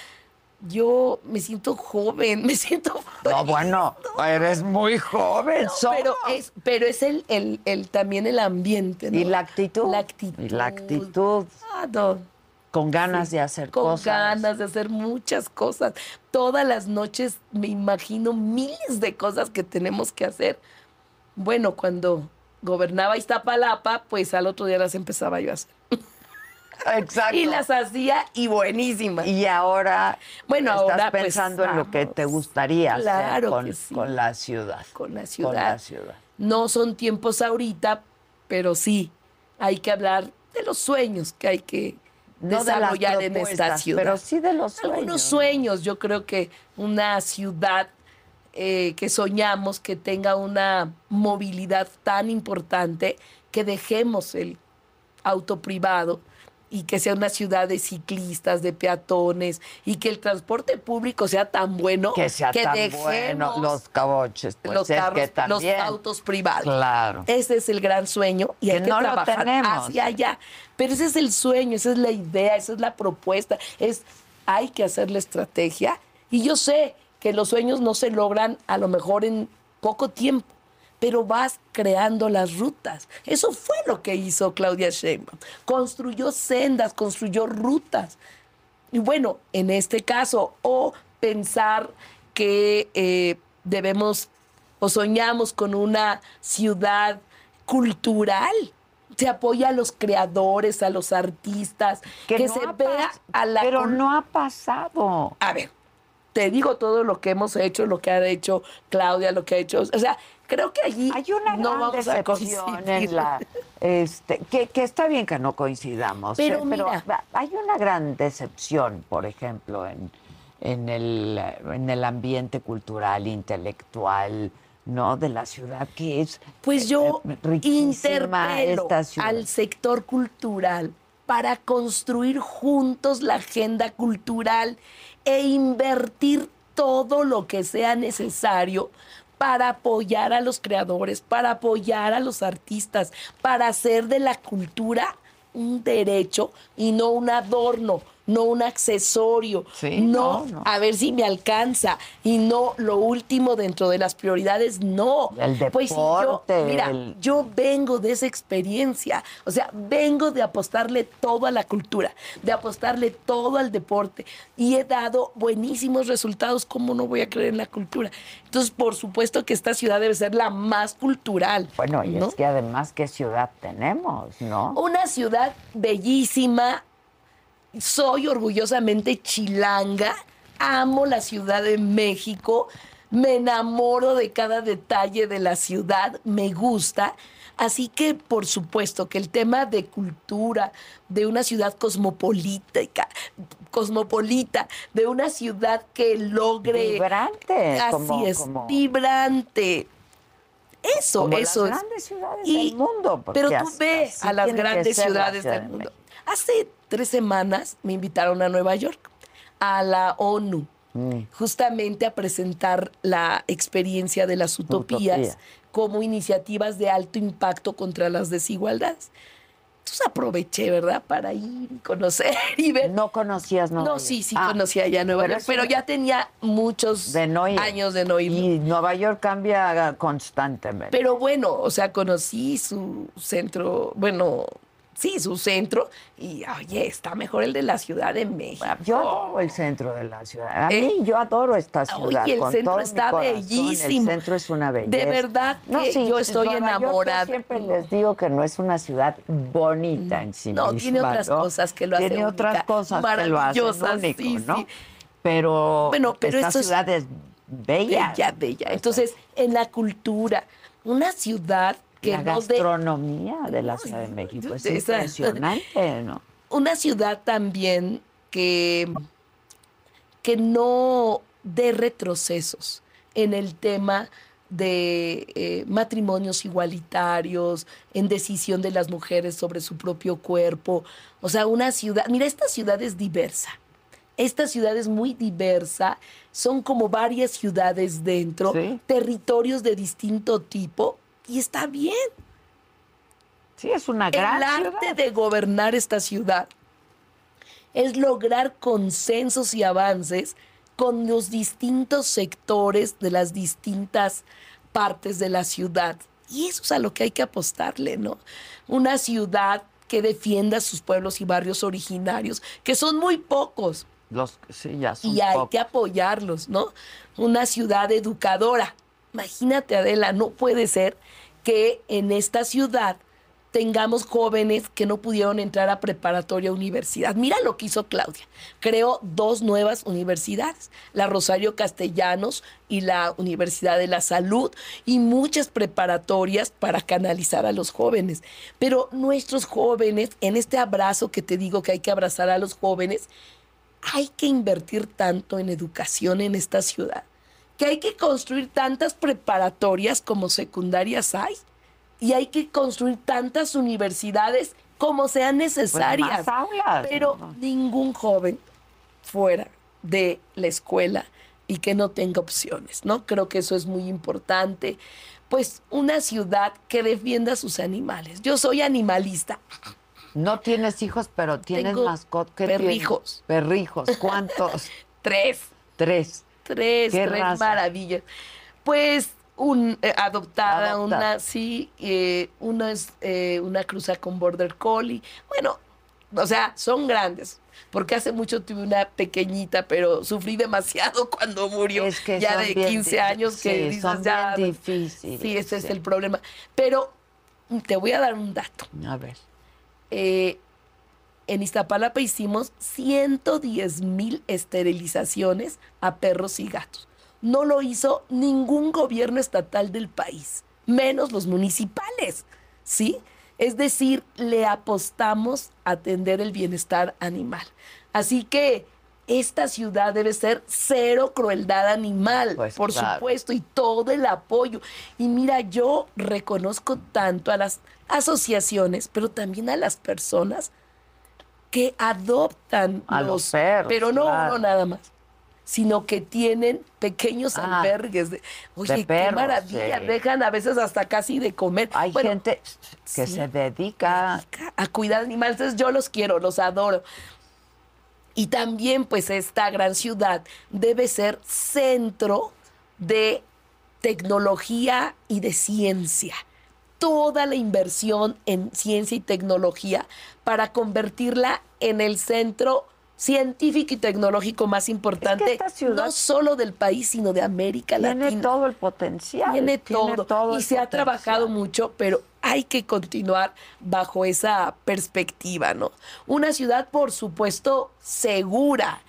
Yo me siento joven, me siento No, bueno, eres muy joven, no, pero es, pero es el, el, el- también el ambiente, ¿no? Y la actitud. La actitud. Y la actitud. Ah, no, Con ganas de hacer con cosas. ganas de hacer muchas cosas. Todas las noches me imagino miles de cosas que tenemos que hacer. Bueno, cuando gobernaba Iztapalapa, pues al otro día las empezaba yo a hacer. Exacto. Y las hacía y buenísimas. Y ahora Bueno, estás ahora, pues, pensando en lo que te gustaría hacer Claro con, que sí. con la ciudad. con la Con ciudad. la ciudad. No son tiempos ahorita, pero sí, hay que hablar de los sueños que hay que No de desarrollar en esta ciudad. pero sí de los sueños. Algunos sueños, yo creo que una ciudad eh, que soñamos que tenga una movilidad tan importante que dejemos el auto privado y que sea una ciudad de ciclistas, de peatones y que el transporte público sea tan bueno Que sea tan bueno dejemos los caboches. Pues los es carros, que también. los autos privados. Claro. Ese es el gran sueño y Que hay que no lo trabajar tenemos. hacia allá. Pero ese es el sueño, esa es la idea, esa es la propuesta. Es hay que hacer la estrategia y yo sé que los sueños no se logran a lo mejor en poco tiempo, pero vas creando las rutas. Eso fue lo que hizo Claudia Sheinbaum. Construyó sendas, construyó rutas. Y bueno, en este caso, o pensar que eh, debemos o soñamos con una ciudad cultural. Se apoya a los creadores, a los artistas, que, no se vea a la... Pero no ha pasado. A ver, te digo todo lo que hemos hecho, lo que ha hecho Claudia, lo que ha hecho... O sea, creo que allí Hay una no gran vamos a decepción coincidir. en la, este, que, que está bien que no coincidamos, Pero eh, pero mira. hay una gran decepción, por ejemplo, en, en, el, eh, en el ambiente cultural, intelectual, ¿no? De la ciudad, que es Pues yo eh, interpelo esta ciudad. al sector cultural para construir juntos la agenda cultural e invertir todo lo que sea necesario para apoyar a los creadores, para apoyar a los artistas, para hacer de la cultura un derecho y no un adorno, no un accesorio, Sí, no, no, no. a ver si me alcanza y no lo último dentro de las prioridades, no. El Pues si yo, deporte, mira, el- yo vengo de esa experiencia, o sea, vengo de apostarle todo a la cultura, de apostarle todo al deporte y he dado buenísimos resultados, ¿cómo no voy a creer en la cultura? Entonces, por supuesto que esta ciudad debe ser la más cultural. Bueno, y ¿no? es que además, ¿qué ciudad tenemos, no? Una ciudad bellísima, soy orgullosamente chilanga, amo la Ciudad de México, me enamoro de cada detalle de la ciudad, me gusta. Así que, por supuesto, que el tema de cultura, de una ciudad cosmopolita, cosmopolita, de una ciudad que logre... Vibrante, Así como- es, como- vibrante. Eso, Como eso las es. grandes ciudades Y- del mundo. Pero tú ves a las grandes la ciudades Ciudad del de mundo. México. Hace tres semanas me invitaron a Nueva York, a la ONU, Mm. justamente a presentar la experiencia de las utopías Utopía. como iniciativas de alto impacto contra las desigualdades. Entonces aproveché, ¿verdad? Para ir y conocer y ver. No conocías Nueva No, York. sí, sí Ah, conocía ya Nueva pero York, pero ya tenía muchos de no ir. años de no ir. Y Nueva York cambia constantemente. Pero bueno, o sea, conocí su centro, bueno, sí, su centro, y oye, está mejor el de la Ciudad de México. Yo adoro el centro de la ciudad. A Eh, mí yo adoro esta ciudad. Oye, el con centro todo mi está corazón. bellísimo. El centro es una belleza. De verdad que yo estoy Nueva York, yo enamorada. siempre les digo que no es una ciudad bonita en sí No, misma, tiene otras ¿no? cosas que lo hacen Tiene otras cosas que lo hacen único, sí, ¿no? sí. Pero, Bueno, pero esta esto ciudad es bella. Bella, bella. Entonces, en la cultura, una ciudad que la de, gastronomía de la Ciudad de México es impresionante, ¿no? una ciudad también que, que no dé retrocesos en el tema de eh, matrimonios igualitarios, en decisión de las mujeres sobre su propio cuerpo. O sea, una ciudad, mira, esta ciudad es diversa. Esta ciudad es muy diversa, son como varias ciudades dentro, Sí. territorios de distinto tipo, y está bien Sí, es una gran el arte ciudad. de gobernar esta ciudad es lograr consensos y avances con los distintos sectores de las distintas partes de la ciudad. Y eso es a lo que hay que apostarle, ¿no? Una ciudad que defienda sus pueblos y barrios originarios, que son muy pocos, Los, sí, ya son y hay pocos. que apoyarlos, ¿no? Una ciudad educadora. Imagínate, Adela, no puede ser que en esta ciudad tengamos jóvenes que no pudieron entrar a preparatoria universidad. Mira lo que hizo Claudia. Creó dos nuevas universidades, la Rosario Castellanos y la Universidad de la Salud, y muchas preparatorias para canalizar a los jóvenes. Pero nuestros jóvenes, en este abrazo que te digo que hay que abrazar a los jóvenes, hay que invertir tanto en educación en esta ciudad, que hay que construir tantas preparatorias como secundarias hay, y hay que construir tantas universidades como sean necesarias. Pues más aulas, Pero ¿no? ningún joven fuera de la escuela y que no tenga opciones, ¿no? Creo que eso es muy importante. Pues una ciudad que defienda a sus animales. Yo soy animalista. No tienes hijos, pero tienes mascotas. ¿Qué perrijos. tienes? Perrijos. ¿Cuántos? Tres. Tres. Tres, ¿Qué tres raza? maravillas. Pues un eh, adoptada, Adoptada. una sí, eh, una es eh, una cruza con border collie. Bueno, o sea, son grandes. Porque hace mucho tuve una pequeñita, pero sufrí demasiado cuando murió. Es que ya de bien 15 di- años que sí, dices son ya. bien difíciles, Sí, ese es el problema. Pero mm, te voy a dar un dato. A ver. En Iztapalapa hicimos 110 mil esterilizaciones a perros y gatos. No lo hizo ningún gobierno estatal del país, menos los municipales, ¿sí? Es decir, le apostamos a atender el bienestar animal. Así que esta ciudad debe ser cero crueldad animal, Pues por claro. supuesto, y todo el apoyo. Y mira, yo reconozco tanto a las asociaciones, pero también a las personas que adoptan A los perros, pero no claro. uno nada más, sino que tienen pequeños Ah, albergues. De, Oye, qué perros, maravilla, sí. dejan a veces hasta casi de comer. Hay Bueno, gente que sí. se dedica. a cuidar animales. Entonces yo los quiero, los adoro. Y también pues esta gran ciudad debe ser centro de tecnología y de ciencia. Toda la inversión en ciencia y tecnología para convertirla en el centro científico y tecnológico más importante, no solo del país, sino de América Latina. Tiene todo el potencial. Tiene, todo. y se ha trabajado mucho, pero hay que continuar bajo esa perspectiva, ¿no? Una ciudad, por supuesto, segura.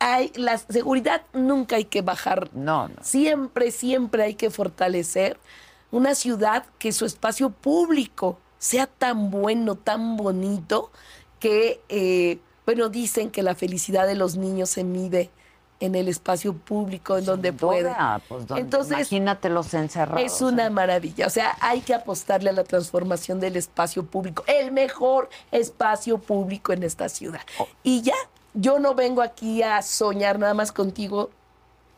Hay, la seguridad nunca hay que bajar. No, no. Siempre, siempre hay que fortalecer una ciudad que su espacio público sea tan bueno, tan bonito, que eh, bueno, dicen que la felicidad de los niños se mide en el espacio público, en donde puede. Pues, Entonces, imagínate los encerrados. Es una ¿eh? maravilla. O sea, hay que apostarle a la transformación del espacio público, el mejor espacio público en esta ciudad. Oh. Y ya, yo no vengo aquí a soñar nada más contigo,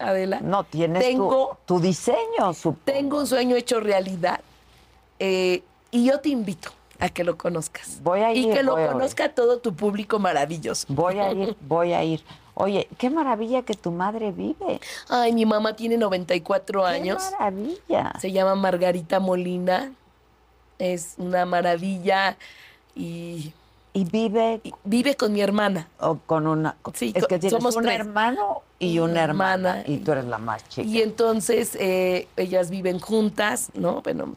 Adela. No, tienes tengo, tu, diseño. Supongo. Tengo un sueño hecho realidad. Eh, y yo te invito a que lo conozcas. Voy a ir. Y que lo conozca todo tu público maravilloso. Voy a ir, voy a ir. Oye, qué maravilla que tu madre vive. Ay, mi mamá tiene 94 años. Qué maravilla. Se llama Margarita Molina. Es una maravilla y y vive vive con mi hermana o con una sí, es que somos un hermano y una, hermana, y tú eres la más chica y entonces eh, ellas viven juntas no bueno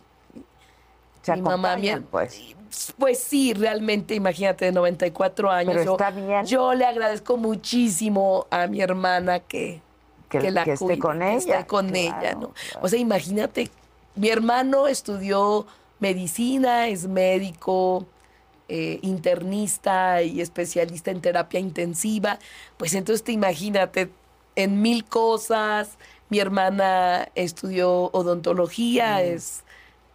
mi mamá bien. Pues. pues sí, realmente, imagínate, de 94 años. Pero está bien. Yo le agradezco muchísimo a mi hermana que, que, la esté con ella. con ella, ¿no? O sea, imagínate, mi hermano estudió medicina, es médico, eh, internista y especialista en terapia intensiva. Pues entonces te imagínate en mil cosas. Mi hermana estudió odontología, mm. es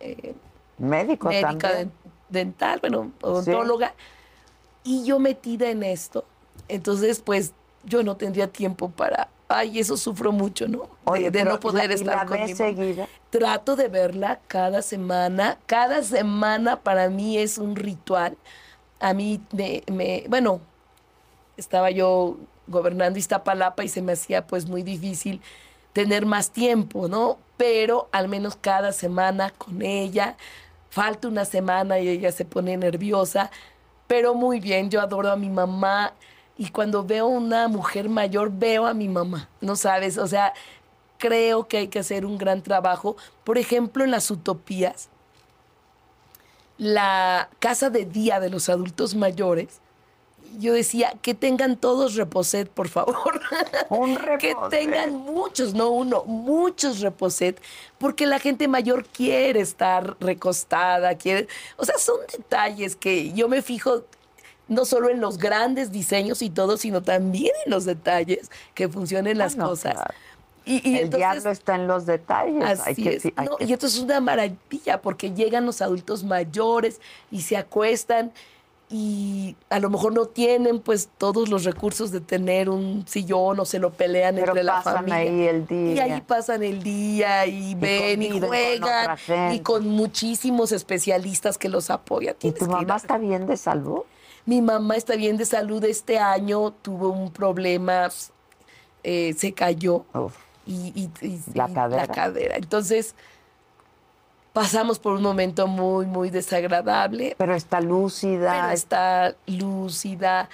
eh, Médico médica dental, bueno, odontóloga. Y yo metida en esto. Entonces, pues yo no tendría tiempo para. Ay, eso sufro mucho, ¿no? de, no poder estar con seguida. Trato de verla cada semana. Cada semana para mí es un ritual. A mí me, bueno, estaba yo gobernando Iztapalapa y se me hacía pues muy difícil tener más tiempo, ¿no? Pero al menos cada semana con ella falta una semana y ella se pone nerviosa, pero muy bien, yo adoro a mi mamá y cuando veo una mujer mayor veo a mi mamá, ¿no sabes? O sea, creo que hay que hacer un gran trabajo, por ejemplo, en las utopías. La casa de día de los adultos mayores yo decía, que tengan todos reposet, por favor. Un reposet. que tengan muchos, no uno, muchos reposet, porque la gente mayor quiere estar recostada, quiere, o sea, son detalles que yo me fijo no solo en los grandes diseños y todo, sino también en los detalles que funcionen las cosas. Y, el diablo está en los detalles. Así es. Y esto es una maravilla porque llegan los adultos mayores y se acuestan y a lo mejor no tienen pues todos los recursos de tener un sillón o se lo pelean entre la familia. Ahí el día. Y ahí pasan el día y, ven y juegan y con muchísimos especialistas que los apoyan. ¿Y tu mamá está bien de salud? Mi mamá está bien de salud. Este año tuvo un problema, eh, se cayó y, la, cadera. la cadera. Entonces pasamos por un momento muy, muy desagradable. Pero está lúcida. Pero está lúcida.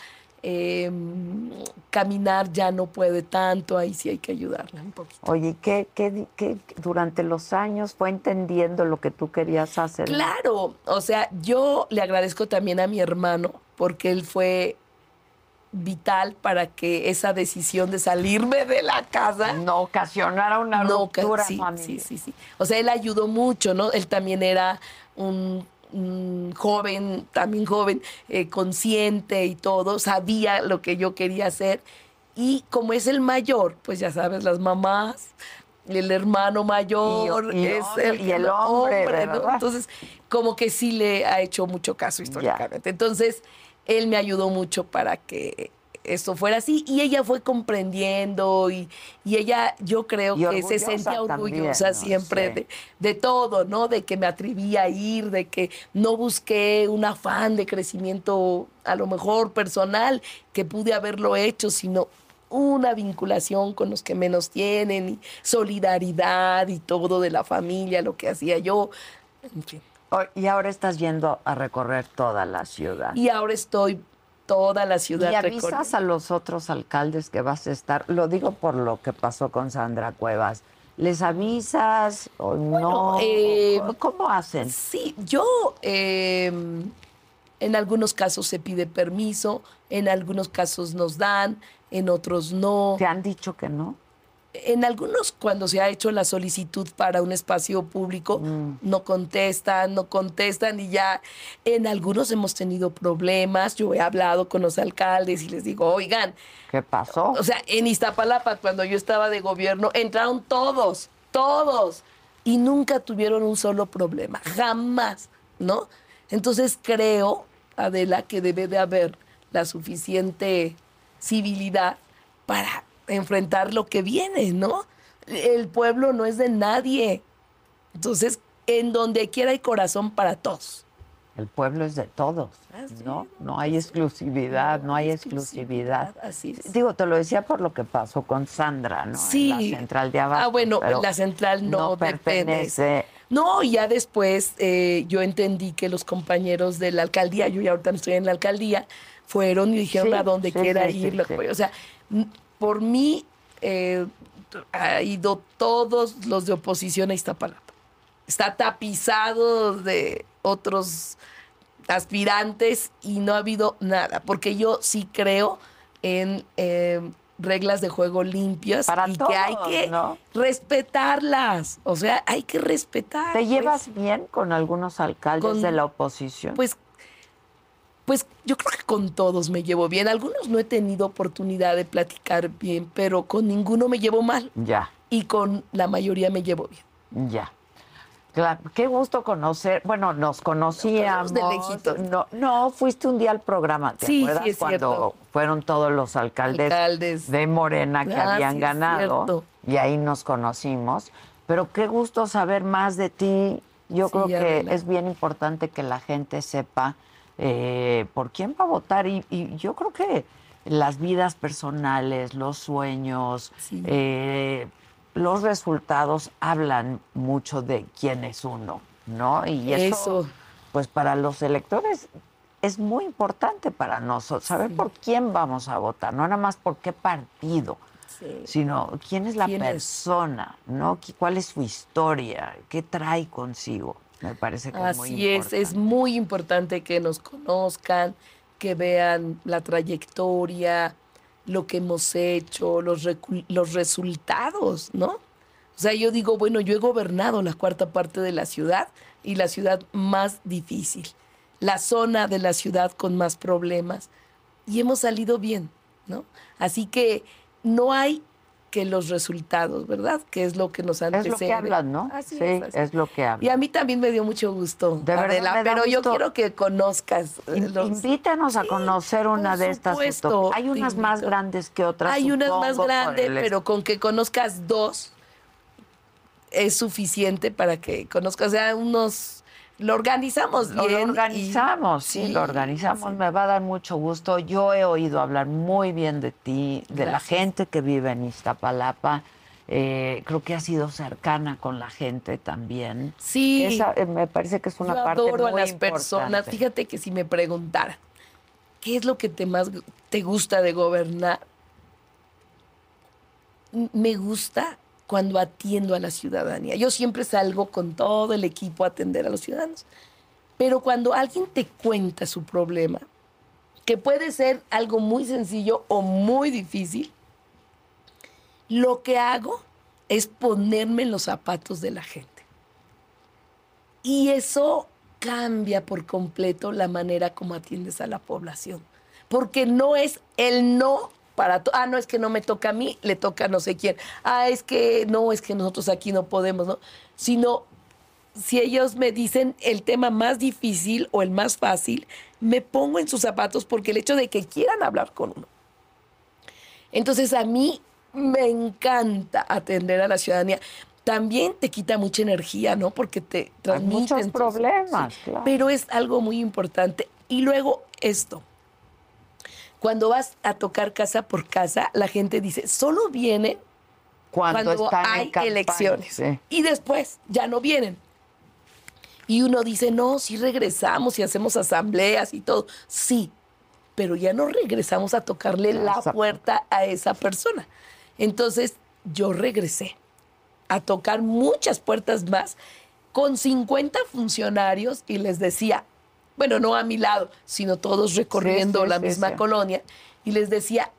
Em, caminar ya no puede tanto, ahí sí hay que ayudarla un poquito. Oye, ¿qué, qué, qué durante los años fue entendiendo lo que tú querías hacer? Claro, o sea, yo le agradezco también a mi hermano porque él fue vital para que esa decisión de salirme de la casa no ocasionara una no, ruptura sí, sí, sí, sí. O sea, él ayudó mucho, ¿no? Él también era un, joven, también joven, eh, consciente y todo, sabía lo que yo quería hacer. Y como es el mayor, pues ya sabes, las mamás, el hermano mayor y, es el, y el hombre, Entonces, como que sí le ha hecho mucho caso históricamente. Entonces, él me ayudó mucho para que esto fuera así. Y ella fue comprendiendo y, y ella, yo creo Y que se orgullosa sentía también, orgullosa ¿no? siempre de, de todo, ¿no? De que me atreví a ir, de que no busqué un afán de crecimiento a lo mejor personal, que pude haberlo hecho, sino una vinculación con los que menos tienen, y solidaridad y todo de la familia, lo que hacía yo. En fin. Y ahora estás yendo a recorrer toda la ciudad. Y ahora estoy toda la ciudad ¿Y avisas a los otros alcaldes que vas a estar? Lo digo por lo que pasó con Sandra Cuevas. ¿Les avisas o no? eh, ¿Cómo- ¿Cómo hacen? Sí, yo eh, en algunos casos se pide permiso, en algunos casos nos dan, en otros no. ¿Te han dicho que no? En algunos, cuando se ha hecho la solicitud para un espacio público, Mm. no contestan, no contestan y ya en algunos hemos tenido problemas. Yo he hablado con los alcaldes y les digo, oigan, ¿Qué pasó? o sea, en Iztapalapa, cuando yo estaba de gobierno, entraron todos, todos, y nunca tuvieron un solo problema, jamás, ¿no? Entonces creo, Adela, que debe de haber la suficiente civilidad para enfrentar lo que viene, ¿no? El pueblo no es de nadie. Entonces, en donde quiera hay corazón para todos. El pueblo es de todos, ¿no? No hay exclusividad, no hay exclusividad. Así es. Digo, te lo decía por lo que pasó con Sandra, ¿no? Sí. En la central de abajo. Ah, bueno, la central no, pertenece. depende. No, ya después eh, yo entendí que los compañeros de la alcaldía, yo ya ahorita no estoy en la alcaldía, fueron y dijeron Sí, a donde sí, quiera ir. O sea, por mí eh, ha ido todos los de oposición a Iztapalapa. Está tapizado de otros aspirantes y no ha habido nada, porque yo sí creo en eh, reglas de juego limpias Para y todos, que hay que ¿no? respetarlas. O sea, hay que respetar. ¿Te pues. llevas bien con algunos alcaldes Con- de la oposición? Pues, pues yo creo que con todos me llevo bien. Algunos no he tenido oportunidad de platicar bien, pero con ninguno me llevo mal. ya, Y con la mayoría me llevo bien. ya. Claro, qué gusto conocer. Bueno, nos conocíamos. de lejitos. No, no, fuiste un día al programa, ¿te Sí, sí, acuerdas? es Cuando cierto. fueron todos los alcaldes, Alcaldes. de Morena que Ah, habían sí, ganado. Y ahí nos conocimos. Pero qué gusto saber más de ti. Yo Sí, creo que Adela. es bien importante que la gente sepa eh, por quién va a votar. Y, y yo creo que las vidas personales, los sueños, Sí. eh, los resultados hablan mucho de quién es uno, ¿no? Y eso, Eso. pues para los electores es muy importante para nosotros saber por quién vamos a votar, no nada más por qué partido, Sí. sino quién es la ¿Quién es? persona, ¿no? ¿Cuál es su historia? ¿Qué trae consigo? Me parece que es muy Así es, importante. es muy importante que nos conozcan, que vean la trayectoria, lo que hemos hecho, los, los resultados, ¿no? O sea, yo digo, bueno, yo he gobernado la cuarta parte de la ciudad y la ciudad más difícil, la zona de la ciudad con más problemas y hemos salido bien, ¿no? Así que no hay que los resultados, ¿verdad? Que es lo que nos Es lo antecede. que hablan, ¿no? Así sí, es, así es lo que y hablan. a mí también me dio mucho gusto, De verdad Adela, pero yo quiero que conozcas eh, los- Invítanos a Sí, conocer una de estas. supuesto, Hay unas más grandes que otras. Hay unas más grandes, el pero con que conozcas dos es suficiente para que conozcas, o sea, unos lo organizamos Lo y- organizamos, sí, lo organizamos. sí. Me va a dar mucho gusto. Yo he oído hablar muy bien de ti, de la gente que vive en Iztapalapa. Eh, creo que has sido cercana con la gente también. Sí. Esa, eh, me parece que es una Yo parte adoro muy a las personas. Fíjate que si me preguntaran, ¿qué es lo que te más te gusta de gobernar? Me gusta cuando atiendo a la ciudadanía. Yo siempre salgo con todo el equipo a atender a los ciudadanos. Pero cuando alguien te cuenta su problema, que puede ser algo muy sencillo o muy difícil, lo que hago es ponerme en los zapatos de la gente. Y eso cambia por completo la manera como atiendes a la población. Porque no es el no para... Ah, no, es que no me toca a mí, le toca a no sé quién. Ah, es que no, es que nosotros aquí no podemos, ¿no? Sino, si ellos me dicen el tema más difícil o el más fácil, me pongo en sus zapatos porque el hecho de que quieran hablar con uno Entonces a mí me encanta atender a la ciudadanía. También te quita mucha energía, ¿no? Porque te transmite muchos problemas, claro. Pero es algo muy importante. Y luego esto. Cuando vas a tocar casa por casa, la gente dice, solo vienen Cuando, cuando, hay campaña, elecciones. sí. Y después ya no vienen. Y uno dice, no, sí regresamos y hacemos asambleas y todo. Sí, pero ya no regresamos a tocarle la puerta a esa persona. Entonces yo regresé a tocar muchas puertas más con 50 funcionarios y les decía, bueno, no a mi lado, sino todos recorriendo sí, la sí, misma colonia, y les decía,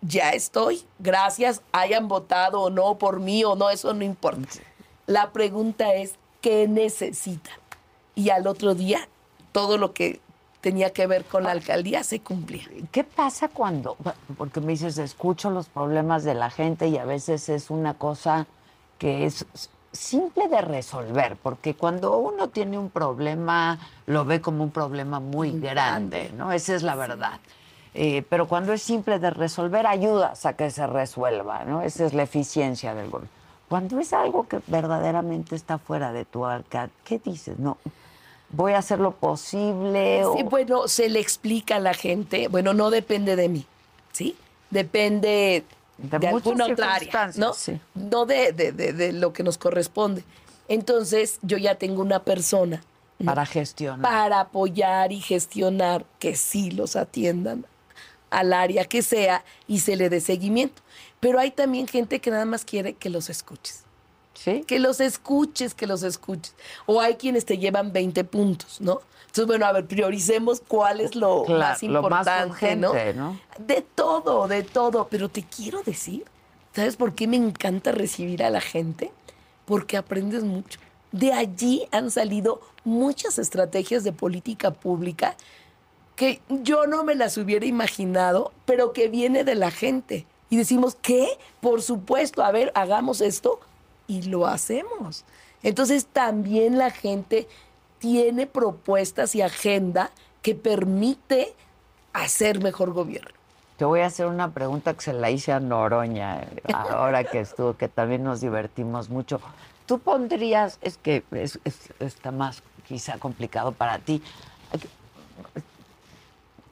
ya estoy, gracias, hayan votado o no por mí o no, eso no importa. La pregunta es, ¿qué necesitan? Y al otro día, todo lo que tenía que ver con la alcaldía se cumplía. ¿Qué pasa cuando, porque me dices, escucho los problemas de la gente y a veces es una cosa que es simple de resolver, porque cuando uno tiene un problema, lo ve como un problema muy grande, ¿no? Esa es la verdad. Eh, pero cuando es simple de resolver, ayudas a que se resuelva, ¿no? Esa es la eficiencia del gobierno. Cuando es algo que verdaderamente está fuera de tu alcance, ¿qué dices? No, voy a hacer lo posible. o- Sí, bueno, se le explica a la gente, bueno, no depende de mí, ¿sí? Depende De alguna otra área, ¿no? sí. No de, de- de- lo que nos corresponde. Entonces, yo ya tengo una persona ¿no? para gestionar. para apoyar y gestionar que sí los atiendan al área que sea y se le dé seguimiento. Pero hay también gente que nada más quiere que los escuches. ¿Sí? Que los escuches, que los escuches. O hay quienes te llevan 20 puntos, ¿no? Entonces, bueno, a ver, prioricemos cuál es lo Claro, más lo más importante, ¿no? De todo, de todo. Pero te quiero decir, ¿sabes por qué me encanta recibir a la gente? Porque aprendes mucho. De allí han salido muchas estrategias de política pública que yo no me las hubiera imaginado, pero que viene de la gente. Y decimos, ¿qué? Por supuesto, a ver, hagamos esto y lo hacemos. Entonces también la gente tiene propuestas y agenda que permite hacer mejor gobierno. Te voy a hacer una pregunta que se la hice a Noroña eh, ahora que estuvo, que también nos divertimos mucho. Tú pondrías, es que es- es- está más quizá complicado para ti.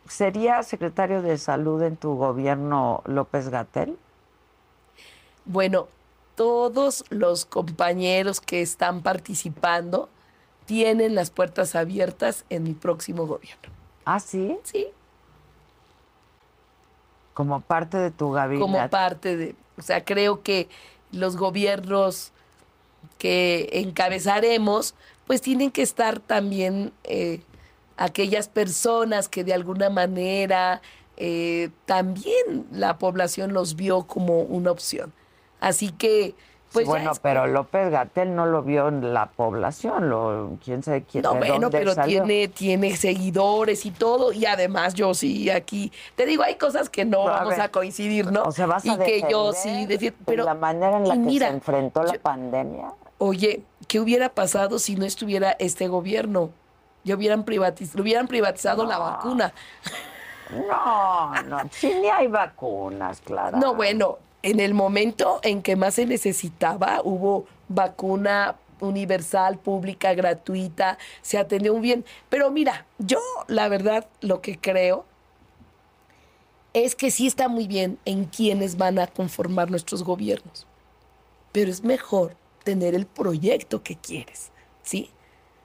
¿Sería secretario de salud en tu gobierno López Gatel? Bueno, todos los compañeros que están participando tienen las puertas abiertas en mi próximo gobierno. Ah, sí, Sí, como parte de tu gabinete. como parte de, o sea, creo que los gobiernos que encabezaremos, pues tienen que estar también eh, aquellas personas que de alguna manera eh, también la población los vio como una opción. Así que, pues bueno, pero López Gatel no lo vio en la población, lo, quién sabe quién. No, de bueno, dónde pero salió. tiene, tiene seguidores y todo, y además yo sí aquí, te digo, hay cosas que no No, a vamos ver, a coincidir, ¿no? O sea, vas y a que yo sí pero la manera en la que mira, se enfrentó la yo- pandemia. Oye, ¿qué hubiera pasado si no estuviera este gobierno? Ya hubieran privatizado, hubieran privatizado la vacuna. No, no, sí ni hay vacunas, claro. No, bueno, en el momento en que más se necesitaba, hubo vacuna universal, pública, gratuita, se atendió muy bien. Pero mira, yo la verdad lo que creo es que sí está muy bien en quiénes van a conformar nuestros gobiernos. Pero es mejor tener el proyecto que quieres, ¿sí?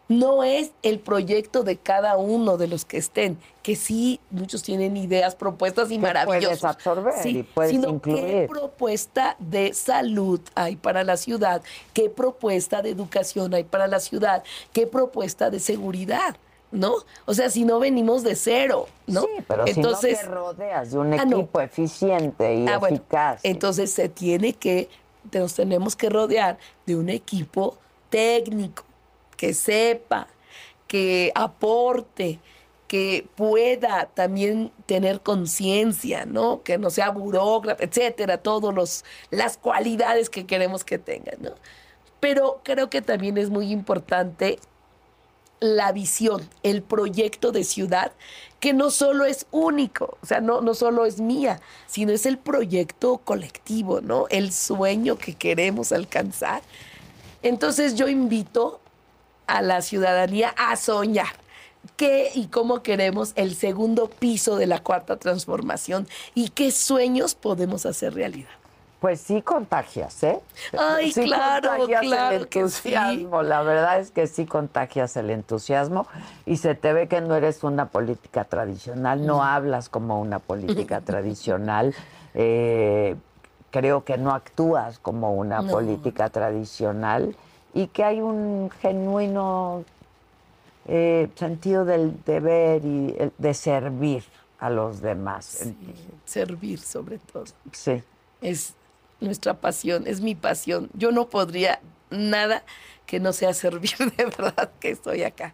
No es el proyecto de cada uno de los que estén, que sí, muchos tienen ideas, propuestas y maravillosas. puedes absorber y puedes sino incluir. qué propuesta de salud hay para la ciudad, qué propuesta de educación hay para la ciudad, qué propuesta de seguridad, ¿no? O sea, si no venimos de cero, ¿no? Sí, pero Entonces, si no te rodeas de un Ah, no. equipo eficiente y Ah, bueno, eficaz. Entonces se tiene que, nos tenemos que rodear de un equipo técnico que sepa, que aporte, que pueda también tener conciencia, ¿no? Que no sea burócrata, etcétera, todas las cualidades que queremos que tengan, ¿no? Pero creo que también es muy importante la visión, el proyecto de ciudad, que no solo es único, o sea, no, no solo es mía, sino es el proyecto colectivo, ¿no? El sueño que queremos alcanzar. Entonces yo invito a la ciudadanía a soñar qué y cómo queremos el segundo piso de la cuarta transformación y qué sueños podemos hacer realidad. Pues sí contagias, ¿eh? Ay, sí claro, contagias claro el entusiasmo. La verdad es que sí contagias el entusiasmo y se te ve que no eres una política tradicional, no hablas como una política tradicional. Eh, creo que no actúas como una No. política tradicional y que hay un genuino eh, sentido del deber y el- de servir a los demás. Sí, servir sobre todo. Sí. Es nuestra pasión, es mi pasión. Yo no podría nada que no sea servir, de verdad que estoy acá.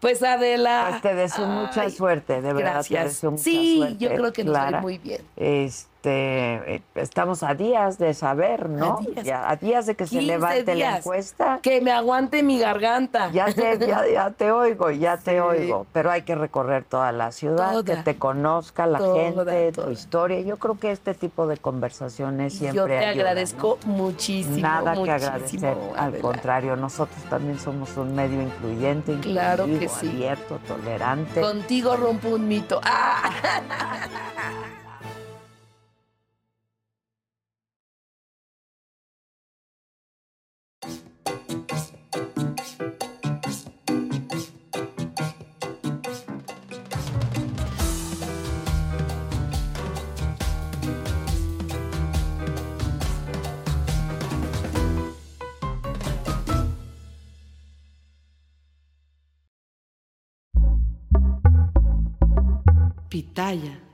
Pues Adela. Pues te deseo mucha suerte, de verdad. Gracias. Te deseo mucha sí, suerte, yo creo que nos va muy bien. Este, eh, estamos a días de saber, ¿no? A días. Ya, a días de que se 15 levante la encuesta. Que me aguante mi garganta. Ya te, ya, ya te oigo, ya te oigo, pero hay que recorrer toda la ciudad, Toda. que te conozca la Toda, gente, toda. tu historia. Yo creo que este tipo de conversaciones siempre Yo te ayudan, ¿no? agradezco muchísimo. Nada que agradecer, al contrario, nosotros también somos un medio incluyente, Claro que inclusivo, sí. abierto, tolerante. Contigo rompo un mito. ¡Ah! Pitaya.